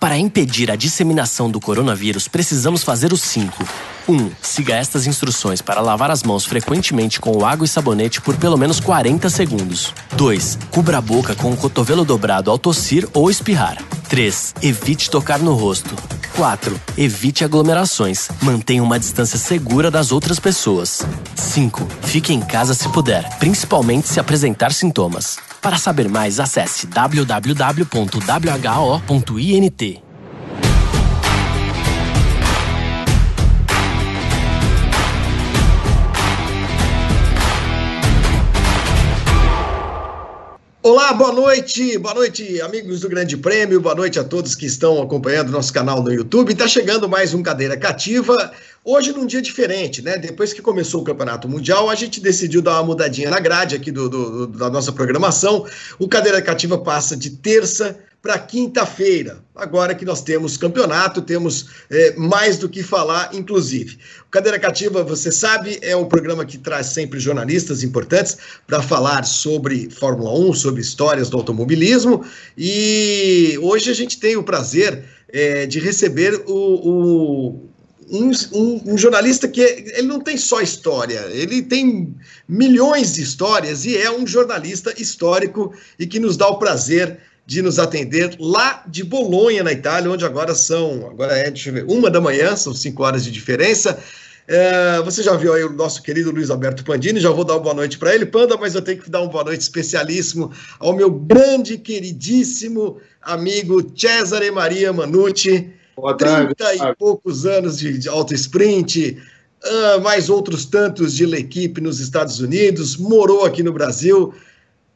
Para impedir a disseminação do coronavírus, precisamos fazer os 5. 1. Um, siga estas instruções para lavar as mãos frequentemente com água e sabonete por pelo menos 40 segundos. 2. Cubra a boca com o cotovelo dobrado ao tossir ou espirrar. 3. Evite tocar no rosto. 4. Evite aglomerações. Mantenha uma distância segura das outras pessoas. 5. Fique em casa se puder, principalmente se apresentar sintomas. Para saber mais, acesse www.who.int. Boa noite, boa noite, amigos do Grande Prêmio, boa noite a todos que estão acompanhando nosso canal no YouTube. Está chegando mais um Cadeira Cativa, hoje num dia diferente, né? Depois que começou o Campeonato Mundial, a gente decidiu dar uma mudadinha na grade aqui do, do da nossa programação. O Cadeira Cativa passa de terça para quinta-feira. Agora que nós temos campeonato, temos é, mais do que falar, inclusive. O Cadeira Cativa, você sabe, é um programa que traz sempre jornalistas importantes para falar sobre Fórmula 1, sobre histórias do automobilismo. E hoje a gente tem o prazer é, de receber o, o um, um, um, jornalista que ele não tem só história, ele tem milhões de histórias e é um jornalista histórico e que nos dá o prazer de nos atender lá de Bolonha, na Itália, onde agora são, agora é, deixa eu ver, uma da manhã, são cinco horas de diferença. É, você já viu aí o nosso querido Luiz Alberto Pandini, já vou dar uma boa noite para ele, Panda, mas eu tenho que dar uma boa noite especialíssimo ao meu grande, queridíssimo amigo Cesare Maria Manucci. Boa tarde. 30 e poucos anos de, de auto sprint, uh, mais outros tantos de equipe nos Estados Unidos, morou aqui no Brasil.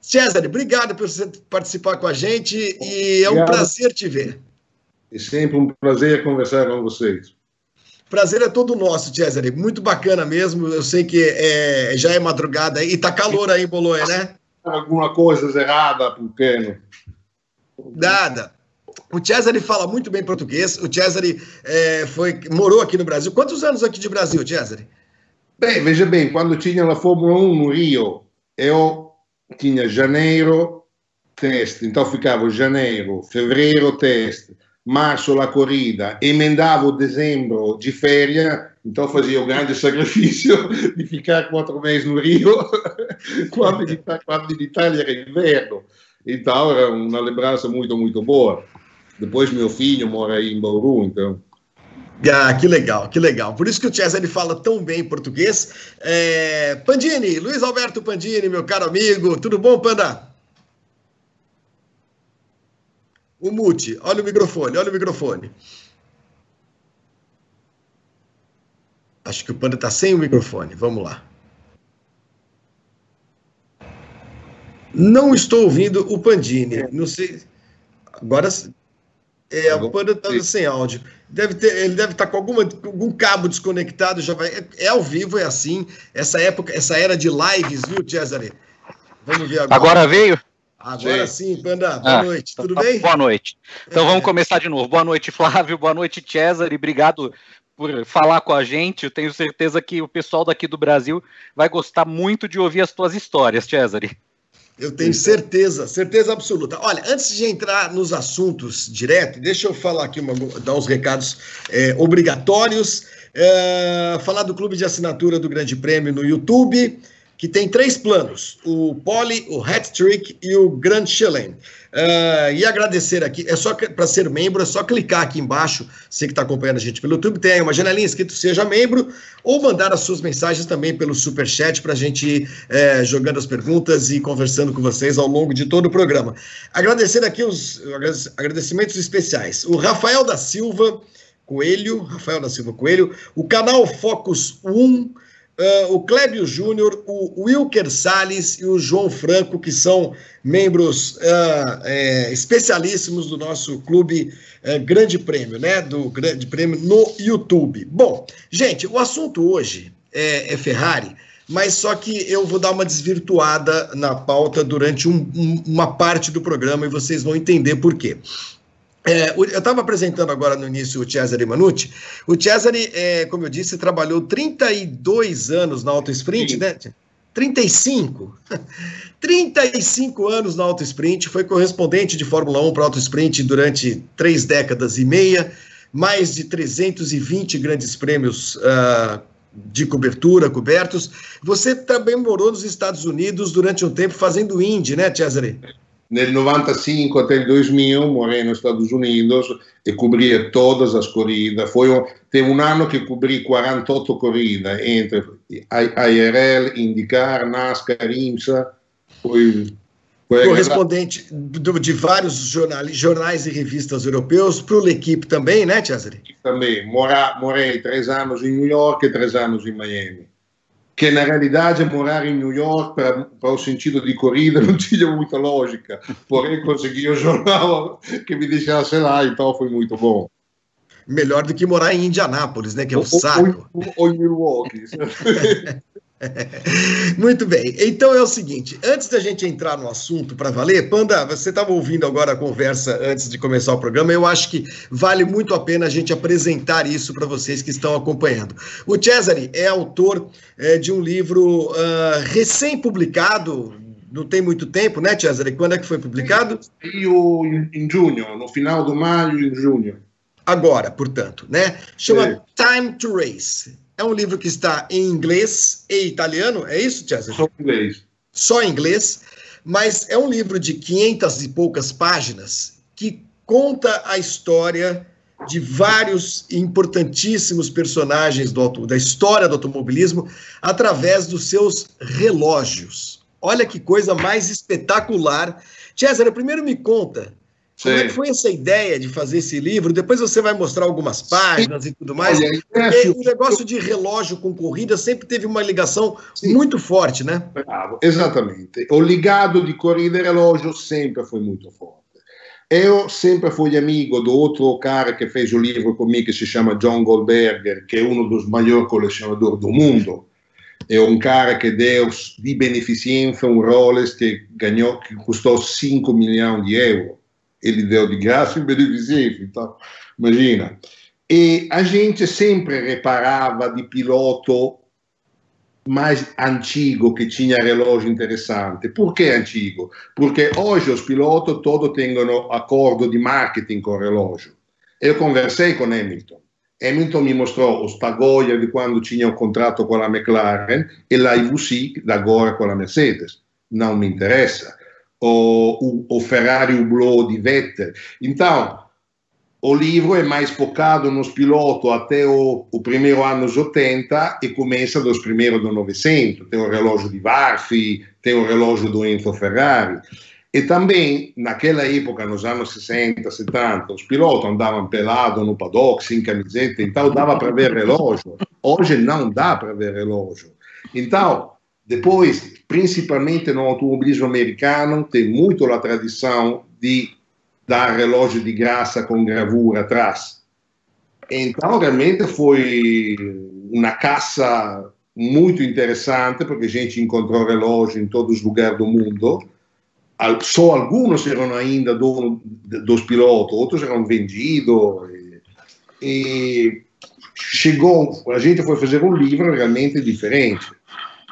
César, obrigado por você participar com a gente e é um obrigado. prazer te ver. É sempre um prazer conversar com vocês. Prazer é todo nosso, César. Muito bacana mesmo. Eu sei que é, já é madrugada e tá calor aí em Bolonha, né? Alguma coisa errada, porque. Nada. O Cesare fala muito bem português. O Cesare é, foi, morou aqui no Brasil. Quantos anos aqui de Brasil, Cesare? Bem, veja bem, quando tinha a Fórmula 1 no Rio, eu tinha janeiro, teste, então ficava janeiro, fevereiro, teste, março la corrida, emendava dezembro de férias, então fazia o grande sacrifício de ficar quatro meses no Rio, quando, in Itália era inverno. Então era uma lembrança muito, muito boa. Depois meu filho mora aí em Bauru, então... Ah, que legal, que legal. Por isso que o Chess ele fala tão bem português. É... Pandini, Luiz Alberto Pandini, meu caro amigo, tudo bom, Panda? O mute, olha o microfone, olha o microfone. Acho que o Panda está sem o microfone. Vamos lá. Não estou ouvindo o Pandini. Não sei. Agora é, tá o Panda está sem áudio. Deve ter, ele deve estar tá com alguma, algum cabo desconectado, já vai. É, é, ao vivo, é assim. Essa época, essa era de lives, viu, Cesare? Vamos ver agora. Agora veio? Agora sim, Panda. Boa ah, noite. Tudo então, bem? Boa noite. Então é. vamos começar de novo. Boa noite, Flávio. Boa noite, Cesare. Obrigado por falar com a gente. Eu tenho certeza que o pessoal daqui do Brasil vai gostar muito de ouvir as tuas histórias, Cesare. Eu tenho certeza, certeza absoluta. Olha, antes de entrar nos assuntos direto, deixa eu falar aqui, uma, dar uns recados é, obrigatórios. É, falar do clube de assinatura do Grande Prêmio no YouTube que tem três planos: o Poli, o Hat Trick e o Grand Chelem. Uh, e agradecer aqui, é só para ser membro, é só clicar aqui embaixo, você que está acompanhando a gente pelo YouTube, tem uma janelinha escrito Seja Membro, ou mandar as suas mensagens também pelo Super Chat para a gente ir é, jogando as perguntas e conversando com vocês ao longo de todo o programa. Agradecer aqui os agradecimentos especiais. O Rafael da Silva Coelho, Rafael da Silva Coelho, o canal Focus 1 Uh, o Clébio Júnior, o Wilker Salles e o João Franco, que são membros uh, é, especialíssimos do nosso clube uh, Grande Prêmio, né? Do Grande Prêmio no YouTube. Bom, gente, o assunto hoje é, é Ferrari, mas só que eu vou dar uma desvirtuada na pauta durante um, um, uma parte do programa e vocês vão entender por quê. É, eu estava apresentando agora no início o Cesare Manucci. O Cesare, é, como eu disse, trabalhou 32 anos na Auto Sprint, 30. né? 35. 35 anos no auto sprint, foi correspondente de Fórmula 1 para auto sprint durante três décadas e meia, mais de 320 grandes prêmios uh, de cobertura cobertos. Você também morou nos Estados Unidos durante um tempo fazendo Indy, né, Cesare? Nel 95 até il 2000 morei nos Estados Unidos e cobria todas as corridas. Foi um, teve um ano que cobri 48 corridas entre IRL, IndyCar, NASCAR, IMSA. Foi, foi correspondente de vários jornais, jornais e revistas europeus para o L'Equipe também, né, Cesare? Também. Mora, morei três anos em New York e três anos em Miami che na realidade morar em New York para, para o sentido de corrida não tinha muita lógica, porém consegui o jornal que me deixasse lá, então foi muito bom. Melhor do que morar em Indianápolis, né? Que é um saco. Ou, ou em Milwaukee. Muito bem. Então é o seguinte: antes da gente entrar no assunto para valer, Panda, você estava ouvindo agora a conversa antes de começar o programa. Eu acho que vale muito a pena a gente apresentar isso para vocês que estão acompanhando. O Cesare é autor é, de um livro uh, recém-publicado. Não tem muito tempo, né, Cesare? Quando é que foi publicado? Eu, em junho, no final do maio, em junho. Agora, portanto, né? Chama é. Time to Race é um livro que está em inglês e italiano, é isso, César? Só em inglês. Só em inglês, mas é um livro de 500 e poucas páginas que conta a história de vários importantíssimos personagens do, da história do automobilismo através dos seus relógios. Olha que coisa mais espetacular. César, primeiro me conta como é que foi essa ideia de fazer esse livro? Depois você vai mostrar algumas páginas Sim. e tudo mais. Olha, porque o negócio de relógio com corrida sempre teve uma ligação Sim. muito forte, né? Bravo, exatamente. O ligado de corrida e relógio sempre foi muito forte. Eu sempre fui amigo do outro cara que fez o livro comigo, que se chama John Goldberger, que é um dos maiores colecionadores do mundo. É um cara que deu de beneficência um Rolex que ganhou, que custou 5 milhões de euros ele deu de graça em beneficência, então, imagina. E a gente sempre reparava de piloto mais antigo que tinha relógio interessante. Por que antigo? Porque hoje os pilotos todos têm acordo de marketing com relógio. Eu conversei com Hamilton. Hamilton mi mostrò o Stagoia di quando tinha o contratto con la McLaren e la IVC da agora con la Mercedes. Non mi interessa o, o, Ferrari Hublot de Vettel. Então, o livro é mais focado nos pilotos até o, o primeiro anos 80 e começa dos primeiros do 900. Tem o relógio de Varfi, tem o relógio do Enzo Ferrari. E também, naquela época, nos anos 60, 70, os pilotos andavam pelados no paddock, sem camiseta, então dava para ver relógio. Hoje não dá para ver relógio. Então, depois, principalmente no automobilismo americano, tem muito a tradição de dar relógio de graça com gravura atrás. Então, realmente foi uma caça muito interessante, porque a gente encontrou relógio em todos os lugares do mundo. Só alguns eram ainda dono dos pilotos, outros eram vendidos. E chegou, a gente foi fazer um livro realmente diferente.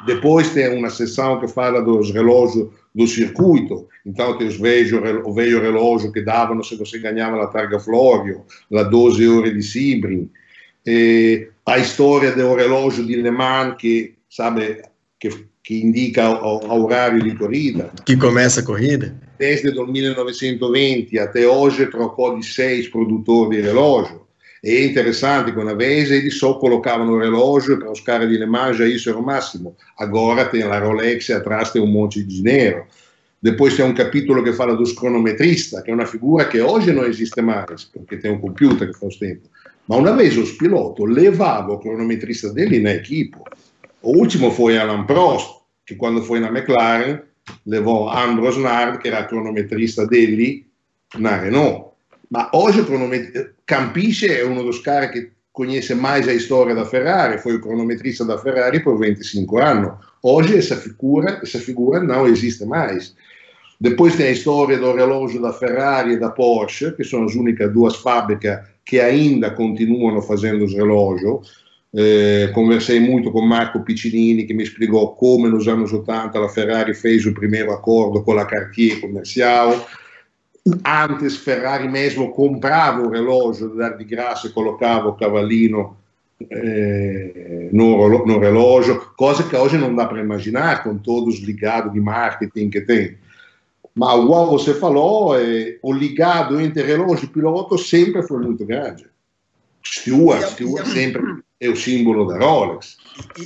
Depois tem uma seção que fala dos relógios do circuito, então tem os velhos, o velho relógio que davano se você ganhava na Targa Florio, la 12 ore di Sebring, e a história do relógio de Le Mans que, sabe, que, que indica o, horário de corrida. Que começa a corrida? Desde o 1920 até hoje trocou de seis produtores de relógio. É interessante que uma vez eles só colocavam no relógio para os caras de Le Mans já isso era o máximo. Agora tem a Rolex e atrás tem um monte de dinheiro. Depois tem um capítulo que fala dos cronometristas, que é uma figura que hoje não existe mais, porque tem um computer que faz tempo. Mas uma vez os pilotos levavam o cronometrista dele na equipe. O último foi Alan Prost, que quando foi na McLaren levou Ambrose Nard, que era cronometrista dele, na Renault. Ma hoje o cronometrista, Campisce é um dos caras que conhece mais a história da Ferrari, foi o cronometrista da Ferrari por 25 anos. Hoje essa figura, essa figura não existe mais. Depois tem a história do relógio da Ferrari e da Porsche, que são as únicas duas fábricas que ainda continuam fazendo os. Eh, conversei muito com Marco Piccinini que me explicou como nos anos 80 a Ferrari fez o primeiro acordo com a Cartier comercial. Antes Ferrari mesmo comprava o relógio da dar de graça e colocava o cavallino eh, no, no relógio, coisa que hoje não dá para imaginar com todos os ligados de marketing que tem. Mas, igual você falou, eh, o ligado entre relógio e piloto sempre foi muito grande. Stewart, Stewart sempre é o símbolo da Rolex.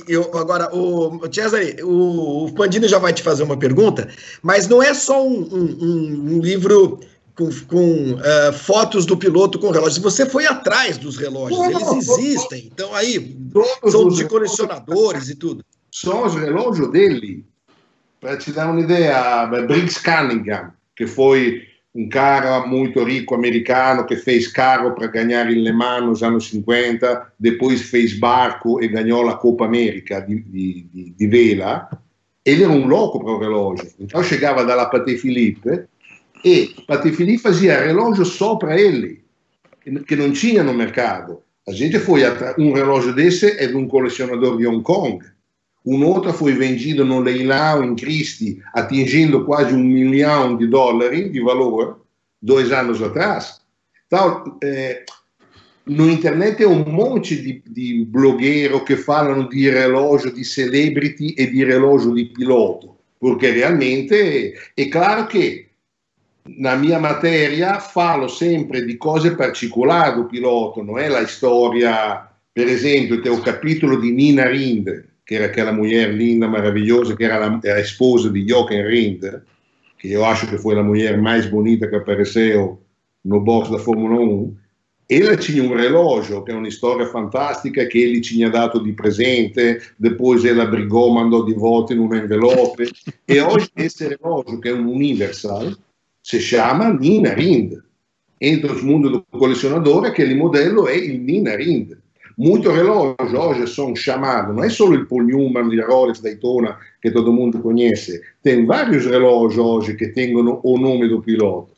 Eu, agora, o Cesare, o, o Pandini já vai te fazer uma pergunta, mas não é só um, um, um livro com, com uh, fotos do piloto com relógios. Você foi atrás dos relógios, não, eles existem. Então aí são de colecionadores e tudo. São os relógios dele. Para te dar uma ideia, Briggs Cunningham, que foi um cara muito rico americano que fez carro para ganhar em Le Mans nos anos 50, depois fez barco e ganhou a Copa América de, de, de, de vela. Ele era um louco para o relógio. Então chegava dalla Patek Philippe e Patek Philippe fazia relógio só para ele, que não tinha no mercado. A gente foi a um relógio desse é de um colecionador de Hong Kong un'altra foi vendida no leilão em Christie, atingindo quase um milhão de dólares de valor, dois anos atrás. Então, é, no internet é um monte de, de blogueiros que falam de relógio de celebrity e di relógio di piloto, perché realmente è claro che na minha matéria falo sempre di cose particolari do piloto, non è la storia, per esempio, tem o capitolo di Nina Rind, che era aquela mulher linda, maravilhosa, que era a, era a esposa de Jochen Rindt, que eu acho que foi a mulher mais bonita que apareceu no box da Fórmula 1, ela tinha um relógio, que é uma história fantástica, que ele tinha dado de presente, depois ela brigou, mandou de volta em um envelope, e hoje esse relógio, que é um Universal, se chama Nina Rind. Entre os mundos do colecionador, aquele modelo é o Nina Rind. Muitos relógios hoje são chamados, não é só o Paul Newman de Rolex Daytona que todo mundo conhece, tem vários relógios hoje que têm o nome do piloto.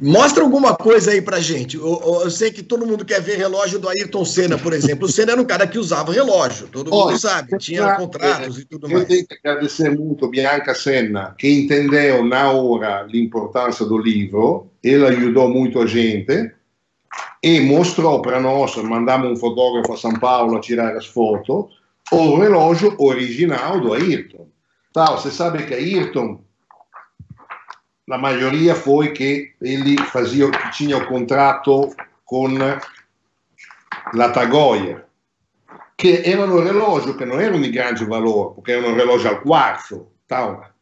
Mostra alguma coisa aí pra gente. Eu, eu, sei que todo mundo quer ver relógio do Ayrton Senna, por exemplo. O Senna era um cara que usava relógio, todo Olha, mundo sabe, tinha contratos e tudo mais. Eu tenho que agradecer muito Bianca Senna, que entendeu na hora a importância do livro, ela ajudou muito a gente e mostrou para nós, mandamos um fotógrafo a São Paulo a tirar as fotos, o relógio original do Ayrton. Tá, você sabe que Ayrton, a maioria foi que ele fazia, tinha o contrato la Tagoia, che erano relógio che non erano di grande valore, perché erano relógio al quarzo. Tal.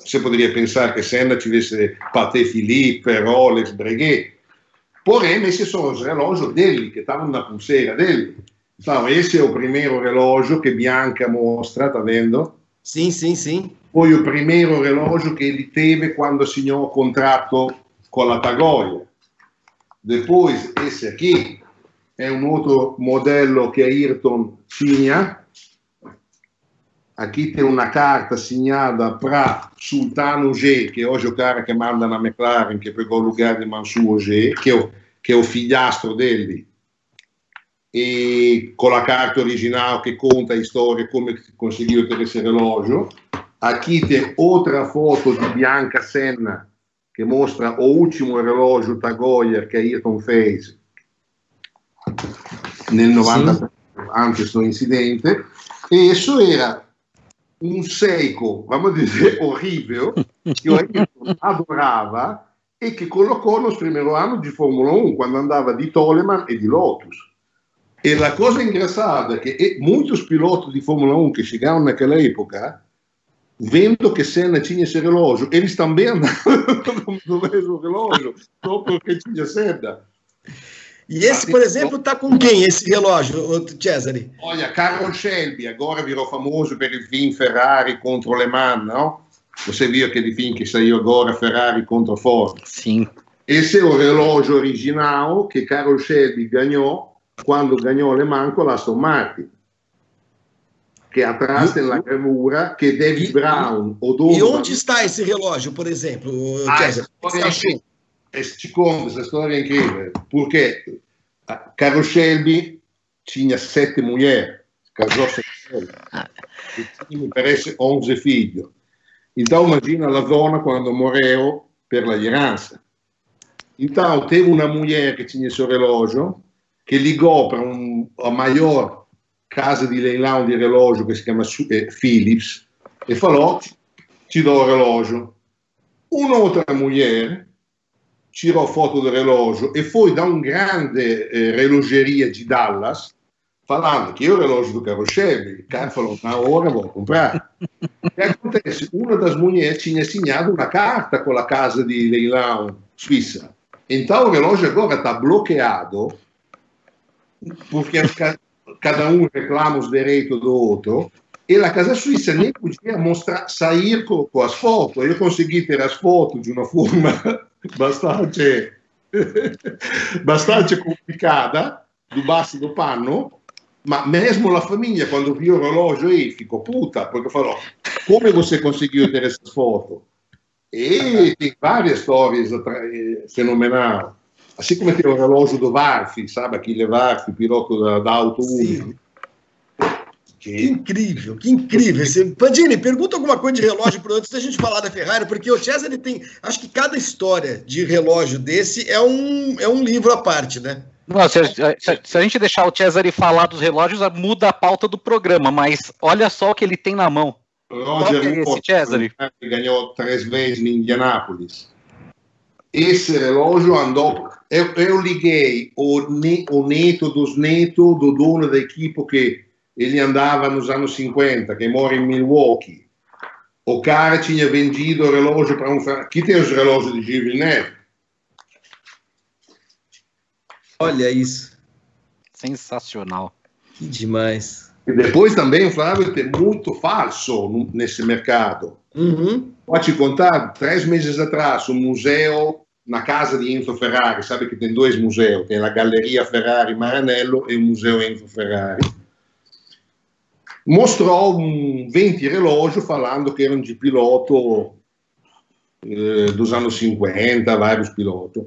Você poderia pensar que Senna tivesse Patek Philippe, Rolex, Breguet, Porém, esses são os relógios dele, que estavam na pulseira dele. Então, esse é o primeiro relógio que Bianca mostra, tá vendo? Sim, sim, sim. Foi o primeiro relógio que ele teve quando assinou o contrato com a Tagoia. Depois, esse aqui é um outro modelo que a Ayrton tinha. Aqui tem uma carta assinada para Sultano G, que hoje é o cara que manda na McLaren, que pegou o lugar de Mansour G, que é o, que é o filhastro dele. E com a carta original que conta a história, como conseguiu ter esse relógio. Aqui tem outra foto de Bianca Senna, que mostra o último relógio Tagoyer que Ayrton fez nel 90 Sim. antes do incidente. E isso era um Seiko, vamos dizer, horrível, que eu adorava e que colocou nos primeiros anos de Fórmula 1, quando andava de Toleman e de Lotus. E a coisa engraçada é que muitos pilotos de Fórmula 1 que chegaram naquela época, vendo que Senna tinha esse relógio, eles também andavam no mesmo relógio, só porque tinha Senna. E esse, por exemplo, está com quem esse relógio, Cesare? Olha, Carol Shelby agora virou famoso per il film Ferrari contro Le Mans, não? Você viu aquele filme que saiu agora, Ferrari contra Ford? Sim. Esse é o relógio original que Carol Shelby ganhou quando ganhou Le Mans com a Aston Martin. Que atrás tem a gravura que David Brown, o dono... E onde está esse relógio, por exemplo, ah, Cesare? E ti conto questa storia incredibile perché Carlo Shelby tinha sete mulheres, casou sem e tinha, mi parece, 11 figli. Então, imagina la donna quando morreu per la herança. Então, teve uma mulher que tinha seu relógio, que ligou para um, a maior casa di leilão di relógio che si chiama eh, Philips e falou: Ti do il relógio. Un'altra mulher tirò foto del relógio e foi da un grande eh, relogeria di Dallas falando che io il relógio do Carro Chevy, cara falou, na hora vou comprar. O que acontece? Uma das mulheres tinha assinado uma carta com a casa de leilão suíça. Então o relógio agora está bloqueado porque cada um reclama os direitos do outro e a casa suíça nem podia mostrar, sair com, com as fotos. Eu consegui ter as fotos de uma forma bastante, bastante complicada, do baixo do pano, ma mesmo a família, quando viu o relógio aí, ficou puta, porque falou, como você conseguiu ter essas fotos? E tem várias histórias fenomenais. Assim como tem o relógio do Varfi, sabe? Aquele Varfi, piloto da, da Auto Sim. Que incrível, que incrível. Esse... Pandini, pergunta alguma coisa de relógio para antes da gente falar da Ferrari, porque o César ele tem. Acho que cada história de relógio desse é um, é um livro à parte, né? Não, se, a, se, a gente deixar o Cesare falar dos relógios, muda a pauta do programa, mas olha só o que ele tem na mão. Roger é esse, Cesare? ganhou três vezes em Indianápolis. Esse relógio andou. Eu, eu liguei o, o neto dos netos do dono da equipe que ele andava nos anos 50, que mora em Milwaukee. O cara tinha vendido o relógio para um. Aqui tem os relógios de Gilles Villeneuve. Olha isso. Sensacional. Que demais. E depois também, Flávio, tem muito falso nesse mercado. Uhum. Pode te contar, três meses atrás, um museu na casa de Enzo Ferrari, sabe que tem dois museus, tem a Galeria Ferrari Maranello e o Museu Enzo Ferrari mostrou um 20 relógio falando que eram de piloto eh, dos anos 50, vários pilotos.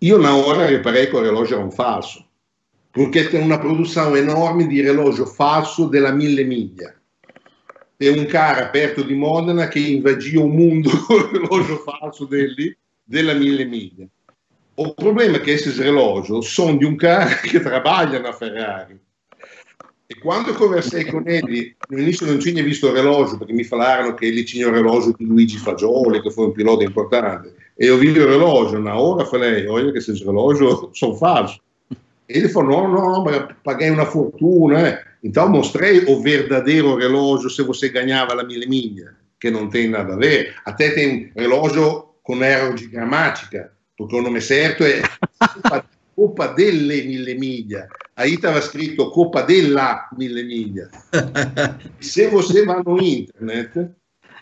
Io na hora reparei che il relógio era un falso, perché c'è una produzione enorme di relógio falso della mille miglia. È un cara aperto di Modena che invadia il mondo con il relógio falso degli, della mille miglia. Il problema è che questi relógio sono di un cara che lavora na Ferrari E quando conversei con ele, no início non tinha visto il relógio, perché mi falarono che ele tinha o relógio di Luigi Fagioli, che fu un pilota importante. E eu vi o relógio, na hora falei, olha que esses relógios são falsos. Ele falou, não, não, mas paguei uma fortuna. Eh. Então mostrei o verdadeiro relógio se você ganhava a mille miglia, que não tem nada a ver. Até tem relógio com erro de gramática, porque o nome certo é Coppa delle Mille Miglia. Aí estava escrito Coppa della Mille Miglia. Se você vai no internet,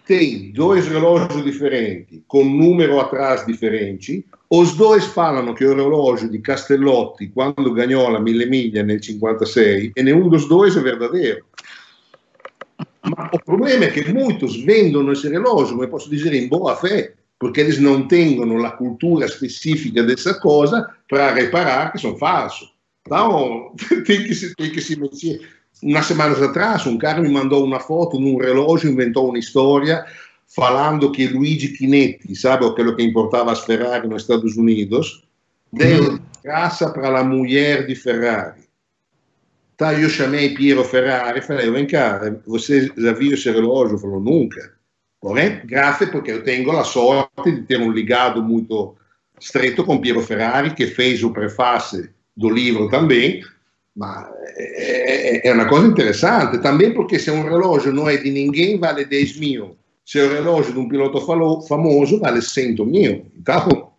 tem dois relógios diferentes, com número atrás diferente. Os dois falano che o relógio di Castellotti, quando ganhou a Mille Miglia nel 56, e nenhum dos dois é verdadeiro. Ma o problema è che muitos vendono esse relógio, come posso dire, in boa fé, perché eles não têm a cultura específica dessa coisa para reparar que são falsos. Então, tem que, se, tem que se mexer. Umas semanas atrás, um cara me mandou uma foto num relógio, inventou uma história falando que Luigi Chinetti, sabe aquilo que importava as Ferrari nos Estados Unidos, deu uhum. graça para a mulher de Ferrari. Então, eu chamei Piero Ferrari e falei, vem cá, você já viu esse relógio? Falou, nunca. Porém, graças porque eu tenho a sorte de ter um ligado muito estreito com Piero Ferrari, que fez o prefácio do livro também, mas é, uma coisa interessante, também porque se um relógio não é de ninguém, vale 10 mil. Se o relógio de um piloto famoso, vale 100 mil. Então,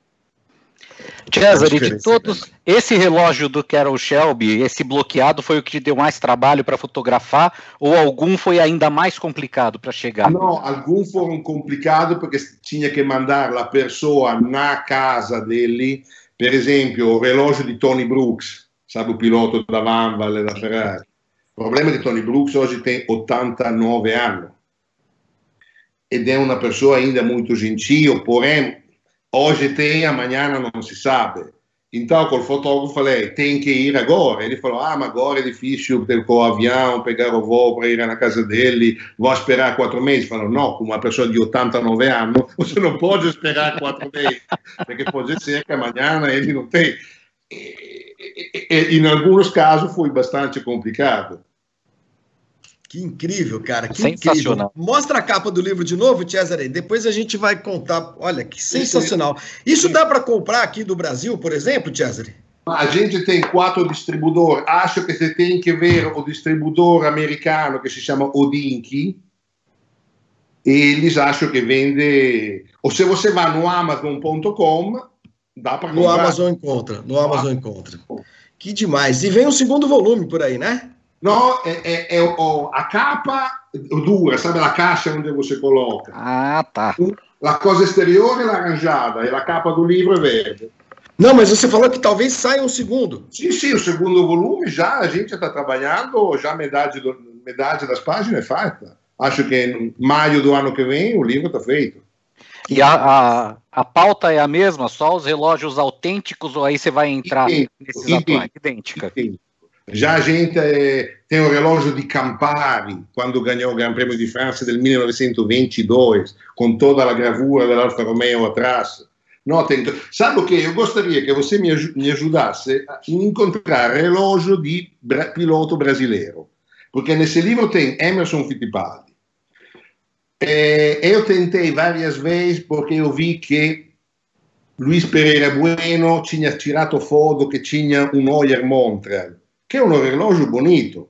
Cesare, de todos, esse relógio do Carol Shelby, esse bloqueado, foi o que te deu mais trabalho para fotografar ou algum foi ainda mais complicado para chegar? Não, alguns foram complicados porque tinha que mandar a pessoa na casa dele. Per esempio, o relógio de Tony Brooks, sabe o piloto da Vanval e da Ferrari. O problema é que Tony Brooks hoje tem 89 anos ed è una persona ainda muito gentil, porém hoje tem, amanhã não se sabe. Então, com o fotógrafo, falei: tem que ir agora. Ele falou: ah, mas agora é difícil ter com o avião, pegar o voo para ir na casa dele, vou esperar quatro meses. Falou: não, com uma pessoa de 89 anos, você não pode esperar quatro meses, porque pode ser que amanhã ele não tem. E, e, e, em alguns casos foi bastante complicado. Que incrível, cara. Que sensacional. Incrível. Mostra a capa do livro de novo, Cesare. Depois a gente vai contar. Olha, que sensacional. Isso dá para comprar aqui do Brasil, por exemplo, Cesare? A gente tem quatro distribuidores. Acho que você tem que ver o distribuidor americano que se chama Odinki. Eles acham que vende. Ou se você vai no Amazon.com, dá para comprar. No Amazon encontra. No Amazon encontra. Que demais. E vem o um segundo volume por aí, né? No, é, é, é a capa dura, sabe a caixa onde você coloca? Ah, tá. A coisa exterior é laranjada e a capa do livro é verde. Não, mas você falou que talvez saia um segundo. Sim, sim, o segundo volume já a gente está trabalhando, já metade, do, metade das páginas é feita. Acho que em maio do ano que vem o livro está feito. E a, a, a, pauta é a mesma, só os relógios autênticos, ou aí você vai entrar idêntico, nesses atuais? Idêntica. Já a gente eh, tem o relógio di Campari, quando ganhou o Gran Premio di Francia del 1922, con tutta la gravura dell'Alfa Romeo atrás. No, tento... Sabe o que? Eu gostaria que você me, me ajudasse a encontrar relógio di bra piloto brasileiro, porque nesse livro tem Emerson Fittipaldi. E eu tentei várias vezes porque eu vi que Luiz Pereira Bueno tinha tirato foto che tinha un Neuer Montreal que é um relógio bonito.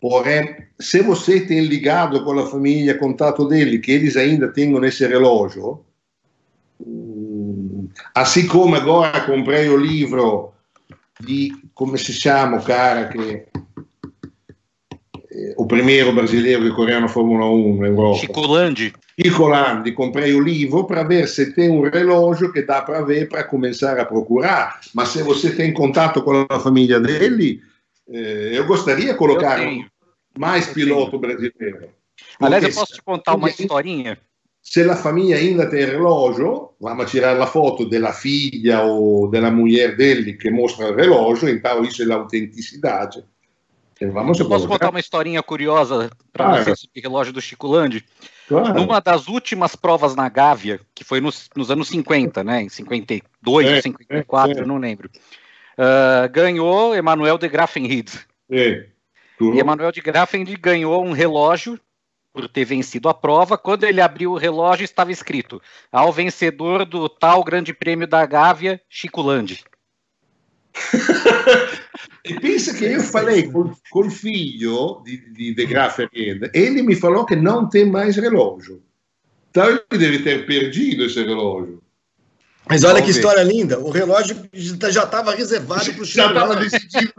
Porém, se você tem ligado com a família, contato dele, que eles ainda tenham esse relógio, assim como agora comprei o livro di, come si chiama cara che o primeiro brasileiro che correu na Fórmula 1 na Europa. Chico Landi. Chico Landi, comprei o livro para ver se tem um relógio que dá para ver para começar a procurar. Mas se você tem contato com a família dele, eh, eu gostaria de colocar mais piloto brasileiro. Aliás, eu posso te contar uma historinha? Se a família ainda tem relógio, vamos tirar a foto da filha ou da mulher dele que mostra o relógio, então isso é a autenticidade. Vamos eu posso contar uma historinha curiosa para você sobre o relógio do Chico Landi? Claro. Numa das últimas provas na Gávea, que foi nos, nos anos 50, né? Em 52 é, ou 54, é, é. não lembro. Uh, ganhou Emanuel de Grafenried. É. E Emanuel de Grafenried ganhou um relógio por ter vencido a prova. Quando ele abriu o relógio, estava escrito: ao vencedor do tal Grande Prêmio da Gávea, Chico Landi. e pensa que eu falei com, com o filho de, de, de Grafenried, ele me falou que não tem mais relógio. Então ele deve ter perdido esse relógio. Mas olha Vamos que história linda. O relógio já estava reservado para o Já estava decidido.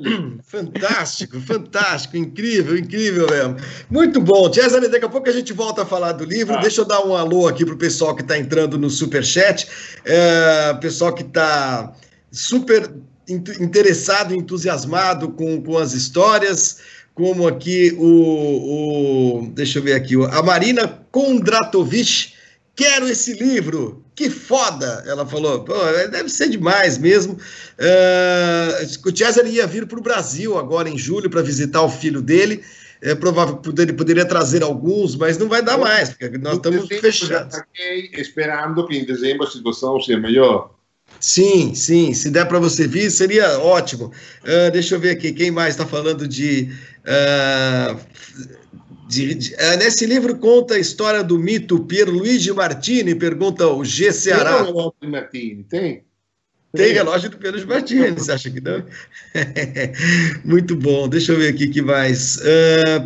fantástico, fantástico, incrível, incrível mesmo. Muito bom. Cesare, daqui a pouco a gente volta a falar do livro. Ah. Deixa eu dar um alô aqui para o pessoal que está entrando no Superchat. É, pessoal que está super interessado, entusiasmado com, com as histórias, como aqui o, o deixa eu ver aqui, a Marina Kondratovic, quero esse livro, que foda! Ela falou, deve ser demais mesmo. Uh, o César ia vir para o Brasil agora em julho para visitar o filho dele. É provável que ele poderia trazer alguns, mas não vai dar mais, porque nós estamos fechados. Esperando que em dezembro a situação seja melhor. Sim, sim. Se der para você vir, seria ótimo. Uh, deixa eu ver aqui, quem mais está falando de. Uh, de, de, uh, nesse livro conta a história do mito Pierluigi Martini, pergunta o G. Ceará. Tem relógio do Martini, tem? Tem relógio do Pierluigi Martini, você acha que não? Muito bom, deixa eu ver aqui que mais.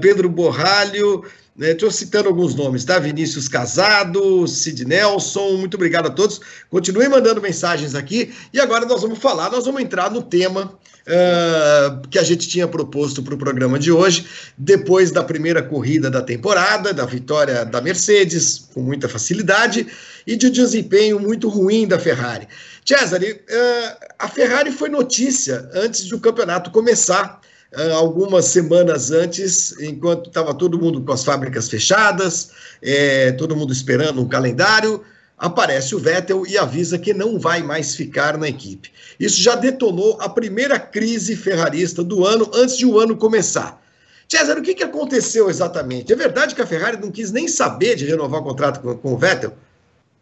Pedro Borralho. Estou né, citando alguns nomes, tá? Vinícius Casado, Sid Nelson, muito obrigado a todos. Continuem mandando mensagens aqui. E agora nós vamos falar, nós vamos entrar no tema uh, que a gente tinha proposto para o programa de hoje, depois da primeira corrida da temporada, da vitória da Mercedes, com muita facilidade, e de um desempenho muito ruim da Ferrari. Cesare, uh, a Ferrari foi notícia antes de o campeonato começar. Ah, algumas semanas antes, enquanto estava todo mundo com as fábricas fechadas, é, todo mundo esperando um calendário. aparece o Vettel e avisa que não vai mais ficar na equipe. Isso já detonou a primeira crise ferrarista do ano antes de o ano começar. César, o que, que aconteceu exatamente? É verdade que a Ferrari não quis nem saber de renovar o contrato com, com o Vettel?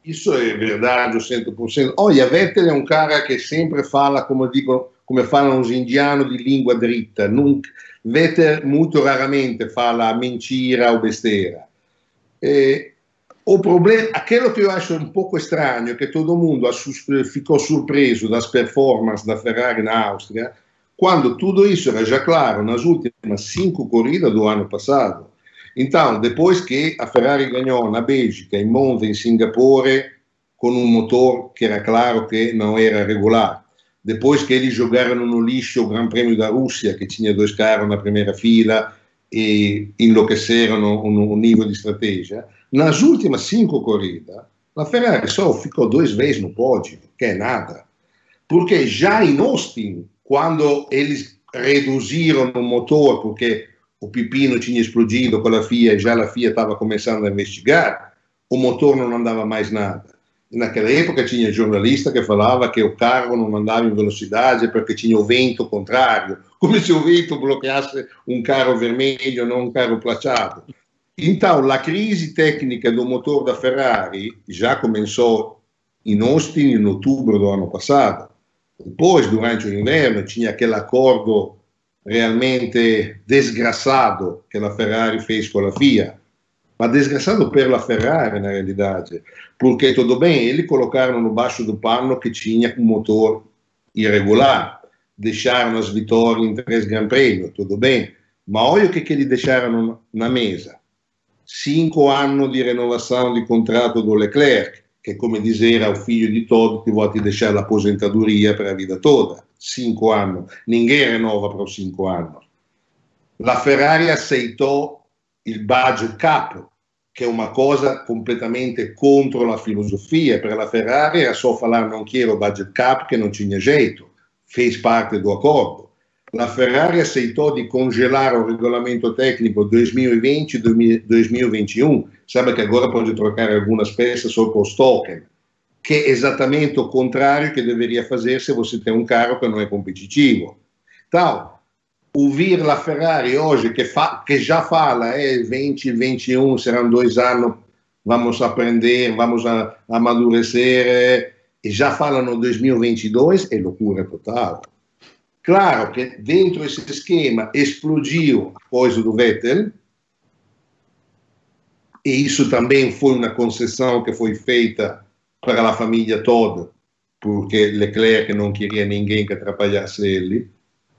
Isso é verdade, 100%. Olha, Vettel é um cara que sempre fala, como, dico, come falam os indianos, de língua dritta. Nunca, Vettel muito raramente fala mentira ou besteira. E, o problema, aquilo que eu acho um pouco estranho é que todo mundo ficou surpreso das performances da Ferrari na Áustria, quando tudo isso era já claro nas últimas cinco corridas do ano passado. Então, depois que a Ferrari ganhou na Bélgica, em Monza, em Singapore, com um motor que era claro que não era regular, depois que eles jogaram no lixo o Grande Prêmio da Rússia, que tinha dois carros na primeira fila e enlouqueceram o nível de estratégia, nas últimas cinco corridas, a Ferrari só ficou duas vezes no pódio, que é nada. Porque já em Austin, quando eles reduziram o motor, porque o pepino tinha explodido com a FIA e já a FIA estava começando a investigar, o motor não andava mais nada. Naquela época tinha jornalista que falava que o carro não andava em velocidade porque tinha o vento contrário, como se o vento bloqueasse um carro vermelho, não um carro plateado. Então, a crise técnica do motor da Ferrari já começou em Austin em outubro do ano passado. Depois, durante o inverno, tinha aquele acordo realmente desgraçado que a Ferrari fez com a FIA. Mas desgraçado per la Ferrari, na realidade. Porque, tudo bem, eles colocaram no baixo do pano que tinha um motor irregular. Deixaram as vitórias em três Gran Premi, tudo bem. Mas olha o que, que eles deixaram na mesa. Cinco anni di rinnovazione di contratto do Leclerc, che come dizera o figlio di Todd ti vuoi lasciare l'aposentadoria per la vita tutta. Cinque anni. Ninguém rinnova per cinque anni. La Ferrari accettò il budget cap, che è una cosa completamente contro la filosofia. Per la Ferrari era só falar non quiero budget cap che non tinha jeito. Fez parte do accordo. La Ferrari aceitou de congelar o regulamento técnico 2020-2021. Sabe que agora pode trocar algumas peças só com os token, que é exatamente o contrário que deveria fazer se você tem um carro que não é competitivo. Então, ouvir a Ferrari hoje, que, que já fala, é 2021 serão dois anos, vamos aprender, vamos a, amadurecer, e já fala no 2022, é loucura total. Claro que dentro desse esquema explodiu a coisa do Vettel, e isso também foi uma concessão que foi feita para a família toda, porque Leclerc não queria ninguém que atrapalhasse ele.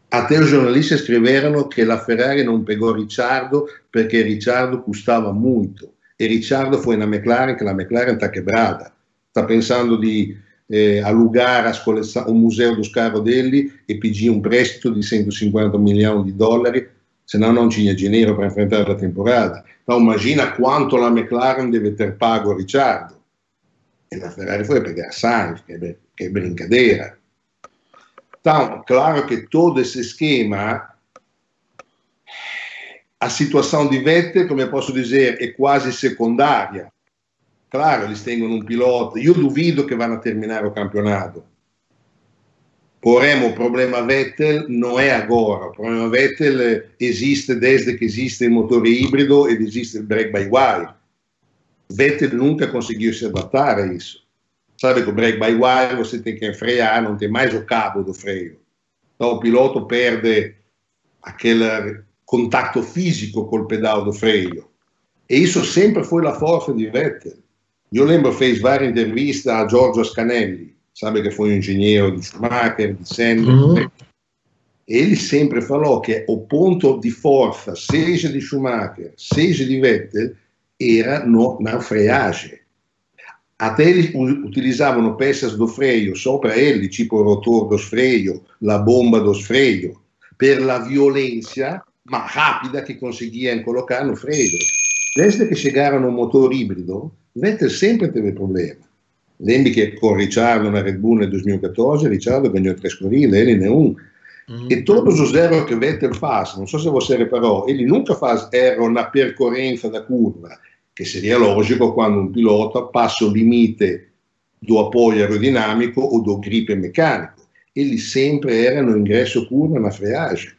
Até os jornalistas escreveram que a Ferrari não pegou Ricciardo porque Ricciardo custava muito. E Ricciardo foi na McLaren, que a McLaren está quebrada. Está pensando de eh, alugar o museu dos carros dele e pedir um préstito de 150 milhões de dólares, senão não tinha dinheiro para enfrentar a temporada. Então imagina quanto a McLaren deve ter pago a Ricciardo. E a Ferrari foi pegar Sainz, que é, que é brincadeira. Então, claro que todo esse esquema, a situação de Vettel, como eu posso dizer, é quase secundária. Claro, eles têm um piloto. Eu duvido que vão terminar o campeonato. Porém, o problema Vettel não é agora. O problema Vettel existe desde que existe o motor híbrido e existe o brake by wire. Vettel nunca conseguiu se adaptar a isso. Sabe o brake by wire você tem que frear, não tem mais o cabo do freio. Então o piloto perde aquele contato físico com o pedal do freio. E isso sempre foi a força de Vettel. Eu lembro, fez várias entrevistas a Giorgio Scanelli, sabe que foi um engenheiro de Schumacher, de Senna. Uhum. Ele sempre falou que o ponto de força, seja de Schumacher, seja de Vettel, era no, na freagem. Até eles utilizavam peças do freio só para ele, tipo rotor dos freios, a bomba dos freios, per la violência mais rápida que conseguiam colocar no freio. Desde que chegaram no motor híbrido, Vettel sempre teve problema. Lembri che con Ricciardo na Red Bull nel 2014, Ricciardo ganhou três corridas, ele nenhum. Mm. E todos os erros que Vettel faz, não sei se você reparou, ele nunca faz erro na percorrenza da curva, che seria logico quando un pilota passa o limite do apoio aerodinâmico ou do grip mecânico. Eles sempre eram ingresso puro na freagem.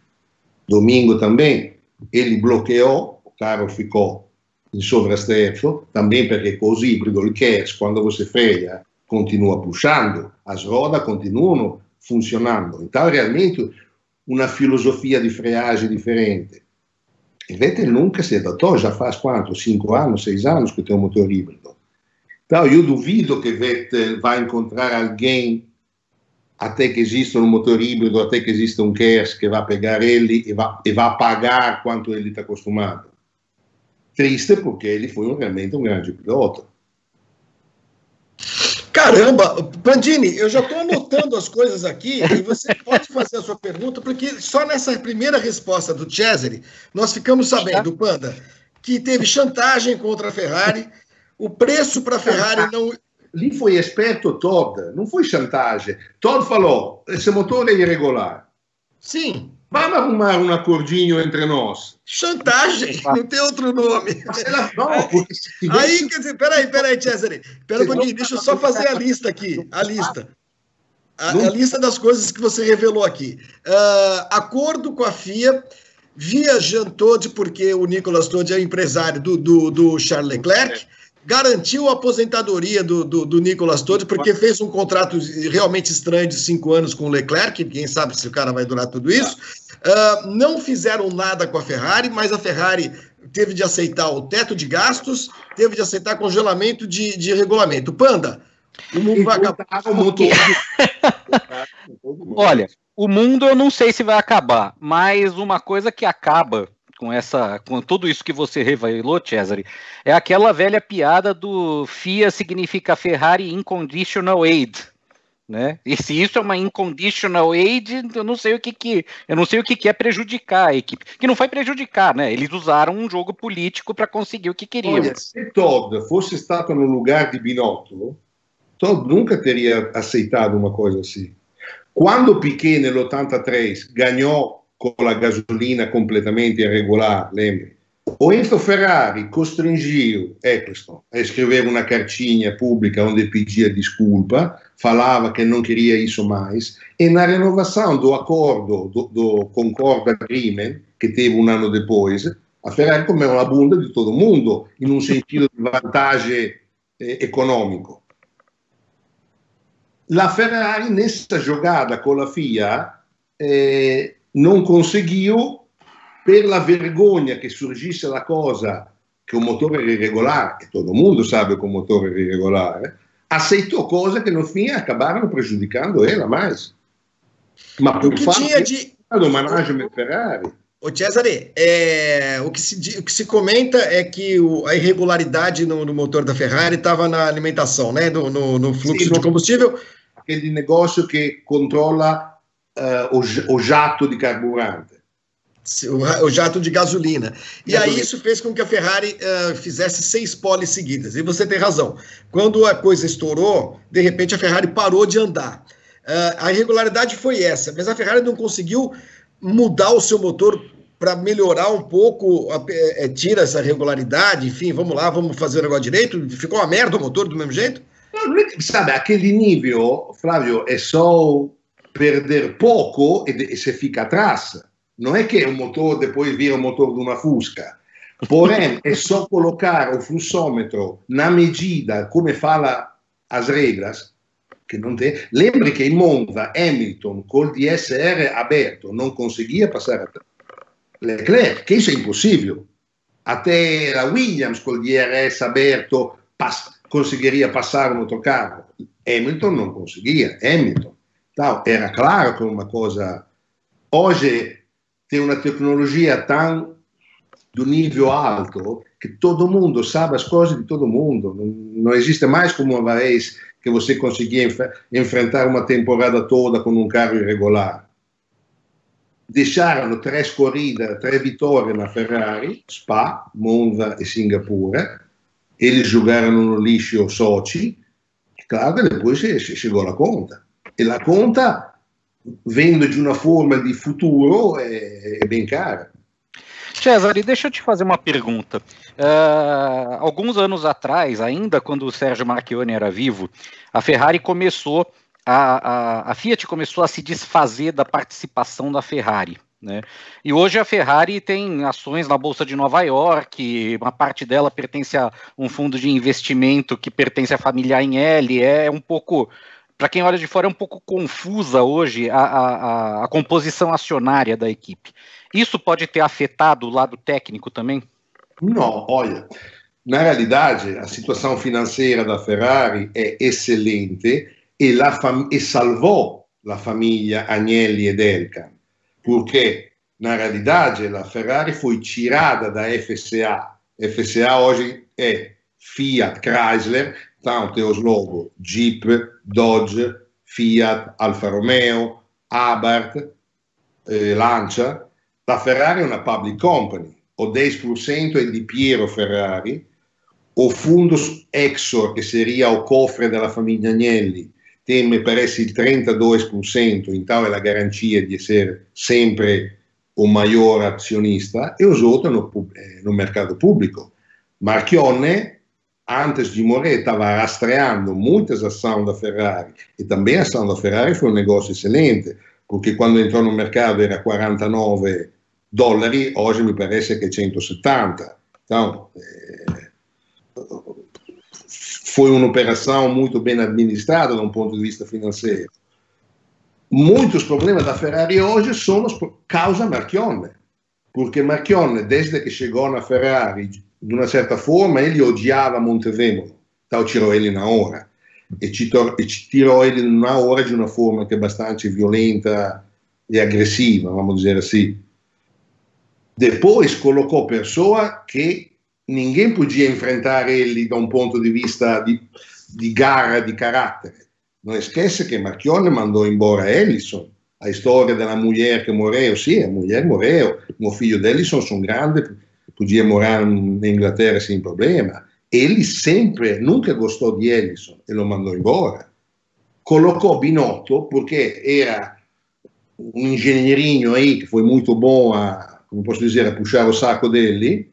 Domingo também, ele bloqueou, o carro ficou em sovrasterzo, também perché híbridos, il KERS, quando você freia, continua puxando, as rodas continuam funzionando. Então, realmente, uma filosofia di freagem diferente. E Vettel nunca si adattò, già fa quanto? 5 anni, 6 anni che tem un motore ibrido. Però io duvido che Vettel va a incontrare alguém até que exista um motor híbrido, até que exista um KERS que vai pegar ele e vai, e vai pagar quanto ele está acostumado. Triste porque ele foi realmente um grande piloto. Caramba, Pandini, eu já estou anotando as coisas aqui e você pode fazer a sua pergunta, porque só nessa primeira resposta do Cesare, nós ficamos sabendo, Panda, que teve chantagem contra a Ferrari, o preço para a Ferrari não. Lì foi esperto Todd, não foi chantagem. Todd falou: esse motor é irregular. Sim. Vamos arrumar um acordinho entre nós. Chantagem, não tem outro nome. Não, porque Aí, quer dizer, peraí, peraí, Cesare. Pera um pouquinho, deixa eu só fazer a lista aqui. A lista. A, a lista das coisas que você revelou aqui. Uh, acordo com a FIA, via Jean Todt, porque o Nicolas Todt é empresário do, do, do Charles Leclerc garantiu a aposentadoria do, do, do Nicolas Todd, porque fez um contrato realmente estranho de cinco anos com o Leclerc, quem sabe se o cara vai durar tudo isso. Uh, não fizeram nada com a Ferrari, mas a Ferrari teve de aceitar o teto de gastos, teve de aceitar congelamento de, de regulamento. Panda, o mundo vai acabar. Olha, o mundo eu não sei se vai acabar, mas uma coisa que acaba com essa, com tudo isso que você revelou, Cesare, é aquela velha piada do FIA significa Ferrari Inconditional Aid, né? E se isso é uma inconditional aid, eu não sei o que que, eu não sei o que que é prejudicar a equipe. Que não foi prejudicar, né? Eles usaram um jogo político para conseguir o que queriam. Olha, se Todd fosse estado no lugar de Binotto, Todd nunca teria aceitado uma coisa assim. Quando Piquet nell'83 ganhou con la gasolina completamente irregolare? O Enzo Ferrari costringiu Eccleston a escrever uma cartinha pública onde pedia desculpa, falava que não queria isso mais, e na renovação do acordo, do, do Concord Agreement, que teve um ano depois, a Ferrari comeu a bunda de todo mundo, in un sentido di vantagem eh, econômico. La Ferrari, nessa jogada com a FIA, eh, non conseguiu, per la vergogna che surgisse la cosa che un motore era irregolare, e todo mundo sabe che un motore era irregolare, aceitou cose che no fim acabaram prejudicando ela mais. Ma por fato de... do management Ferrari. Ô Cesare, é, o, que se, o que se comenta é que o, a irregularidade no, no, motor da Ferrari estava na alimentação, né? No, no, no fluxo Sim, de combustível. Aquele negócio que controla uh, o, o, jato de carburante. O, o jato de gasolina. E gasolina. aí isso fez com que a Ferrari uh, fizesse seis poles seguidas. E você tem razão. Quando a coisa estourou, de repente a Ferrari parou de andar. Uh, a irregularidade foi essa, mas a Ferrari não conseguiu mudar o seu motor para melhorar um pouco, é, tira essa regularidade, enfim, vamos lá, vamos fazer o negócio direito. Ficou uma merda o motor do mesmo jeito? Sabe, aquele nível, Flávio, é só perder pouco e, e se fica atrás. Não é que o motor depois vira o motor de uma Fusca. Porém, é só colocar o fluxômetro na medida como fala as regras, que não tem. Lembre que em Monza, Hamilton, com o DSR aberto, não conseguia passar a Leclerc, que isso é impossível. Até a Williams, com o DRS aberto, pass conseguiria passar um outro carro. Hamilton não conseguia. Hamilton tal, era claro que uma coisa. Hoje tem uma tecnologia tão do nível alto que todo mundo sabe as coisas de todo mundo. Não existe mais como uma vez que você conseguia enf enfrentar uma temporada toda com um carro irregular. Deixaram três corridas, três vitórias na Ferrari, Spa, Monza e Singapura. Eles jogaram no lixo Sochi. Claro depois chegou a conta e la conta, de uma forma de futuro, é, bem cara. Cesare, deixa eu te fazer uma pergunta. Uh, alguns anos atrás, ainda quando o Sérgio Marchione era vivo, a Ferrari começou, a, a, a Fiat começou a se desfazer da participação da Ferrari. Né? E hoje a Ferrari tem ações na Bolsa de Nova York, uma parte dela pertence a um fundo de investimento que pertence à família Agnelli, é um pouco, para quem olha de fora, é um pouco confusa hoje a, a, a, composição acionária da equipe. Isso pode ter afetado o lado técnico também? Não, olha, na realidade a situação financeira da Ferrari é excelente e, la e salvou a família Agnelli e Elkann porque na realidade a Ferrari foi tirada da FCA. FCA hoje é Fiat Chrysler, os logos Jeep, Dodge, Fiat, Alfa Romeo, Abarth, eh, Lancia. La Ferrari è una public company, o 10% è di Piero Ferrari, o Fundus Exor, che seria o cofre della famiglia Agnelli, teme per essere il 32%, in tal è la garanzia di essere sempre un maggior azionista, e os outros no, eh, no mercado público. Marchionne, antes de morrer, estava rastreando muitas ações da Ferrari, e também a ação da Ferrari foi um negócio excelente, porque quando entrou no mercado era 49 dollari, hoje me parece che è 170. Então, eh, foi uma operação muito bem administrada de um ponto de vista financeiro. Muitos problemas da Ferrari hoje são causa Marchionne, porque Marchionne, desde que chegou na Ferrari, de uma certa forma, ele odiava Montevemolo, então tirou ele na hora. E, ci e tirou ele na hora de uma forma que é bastante violenta e agressiva, vamos dizer assim. Depois colocou pessoa que ninguém podia enfrentar ele da um ponto de vista di, di gara, di carattere. Non esquece che Marchione mandò embora Ellison, a storia della mulher che morreu, sì, a mulher morreu, o filho de Ellison sono grande, podia morar na Inglaterra sem problema. Ele sempre, nunca gostou di Ellison e lo mandò embora. Colocò Binotto perché era um engenheirinho aí que foi muito bom a, como posso dizer, a puxar o saco dele,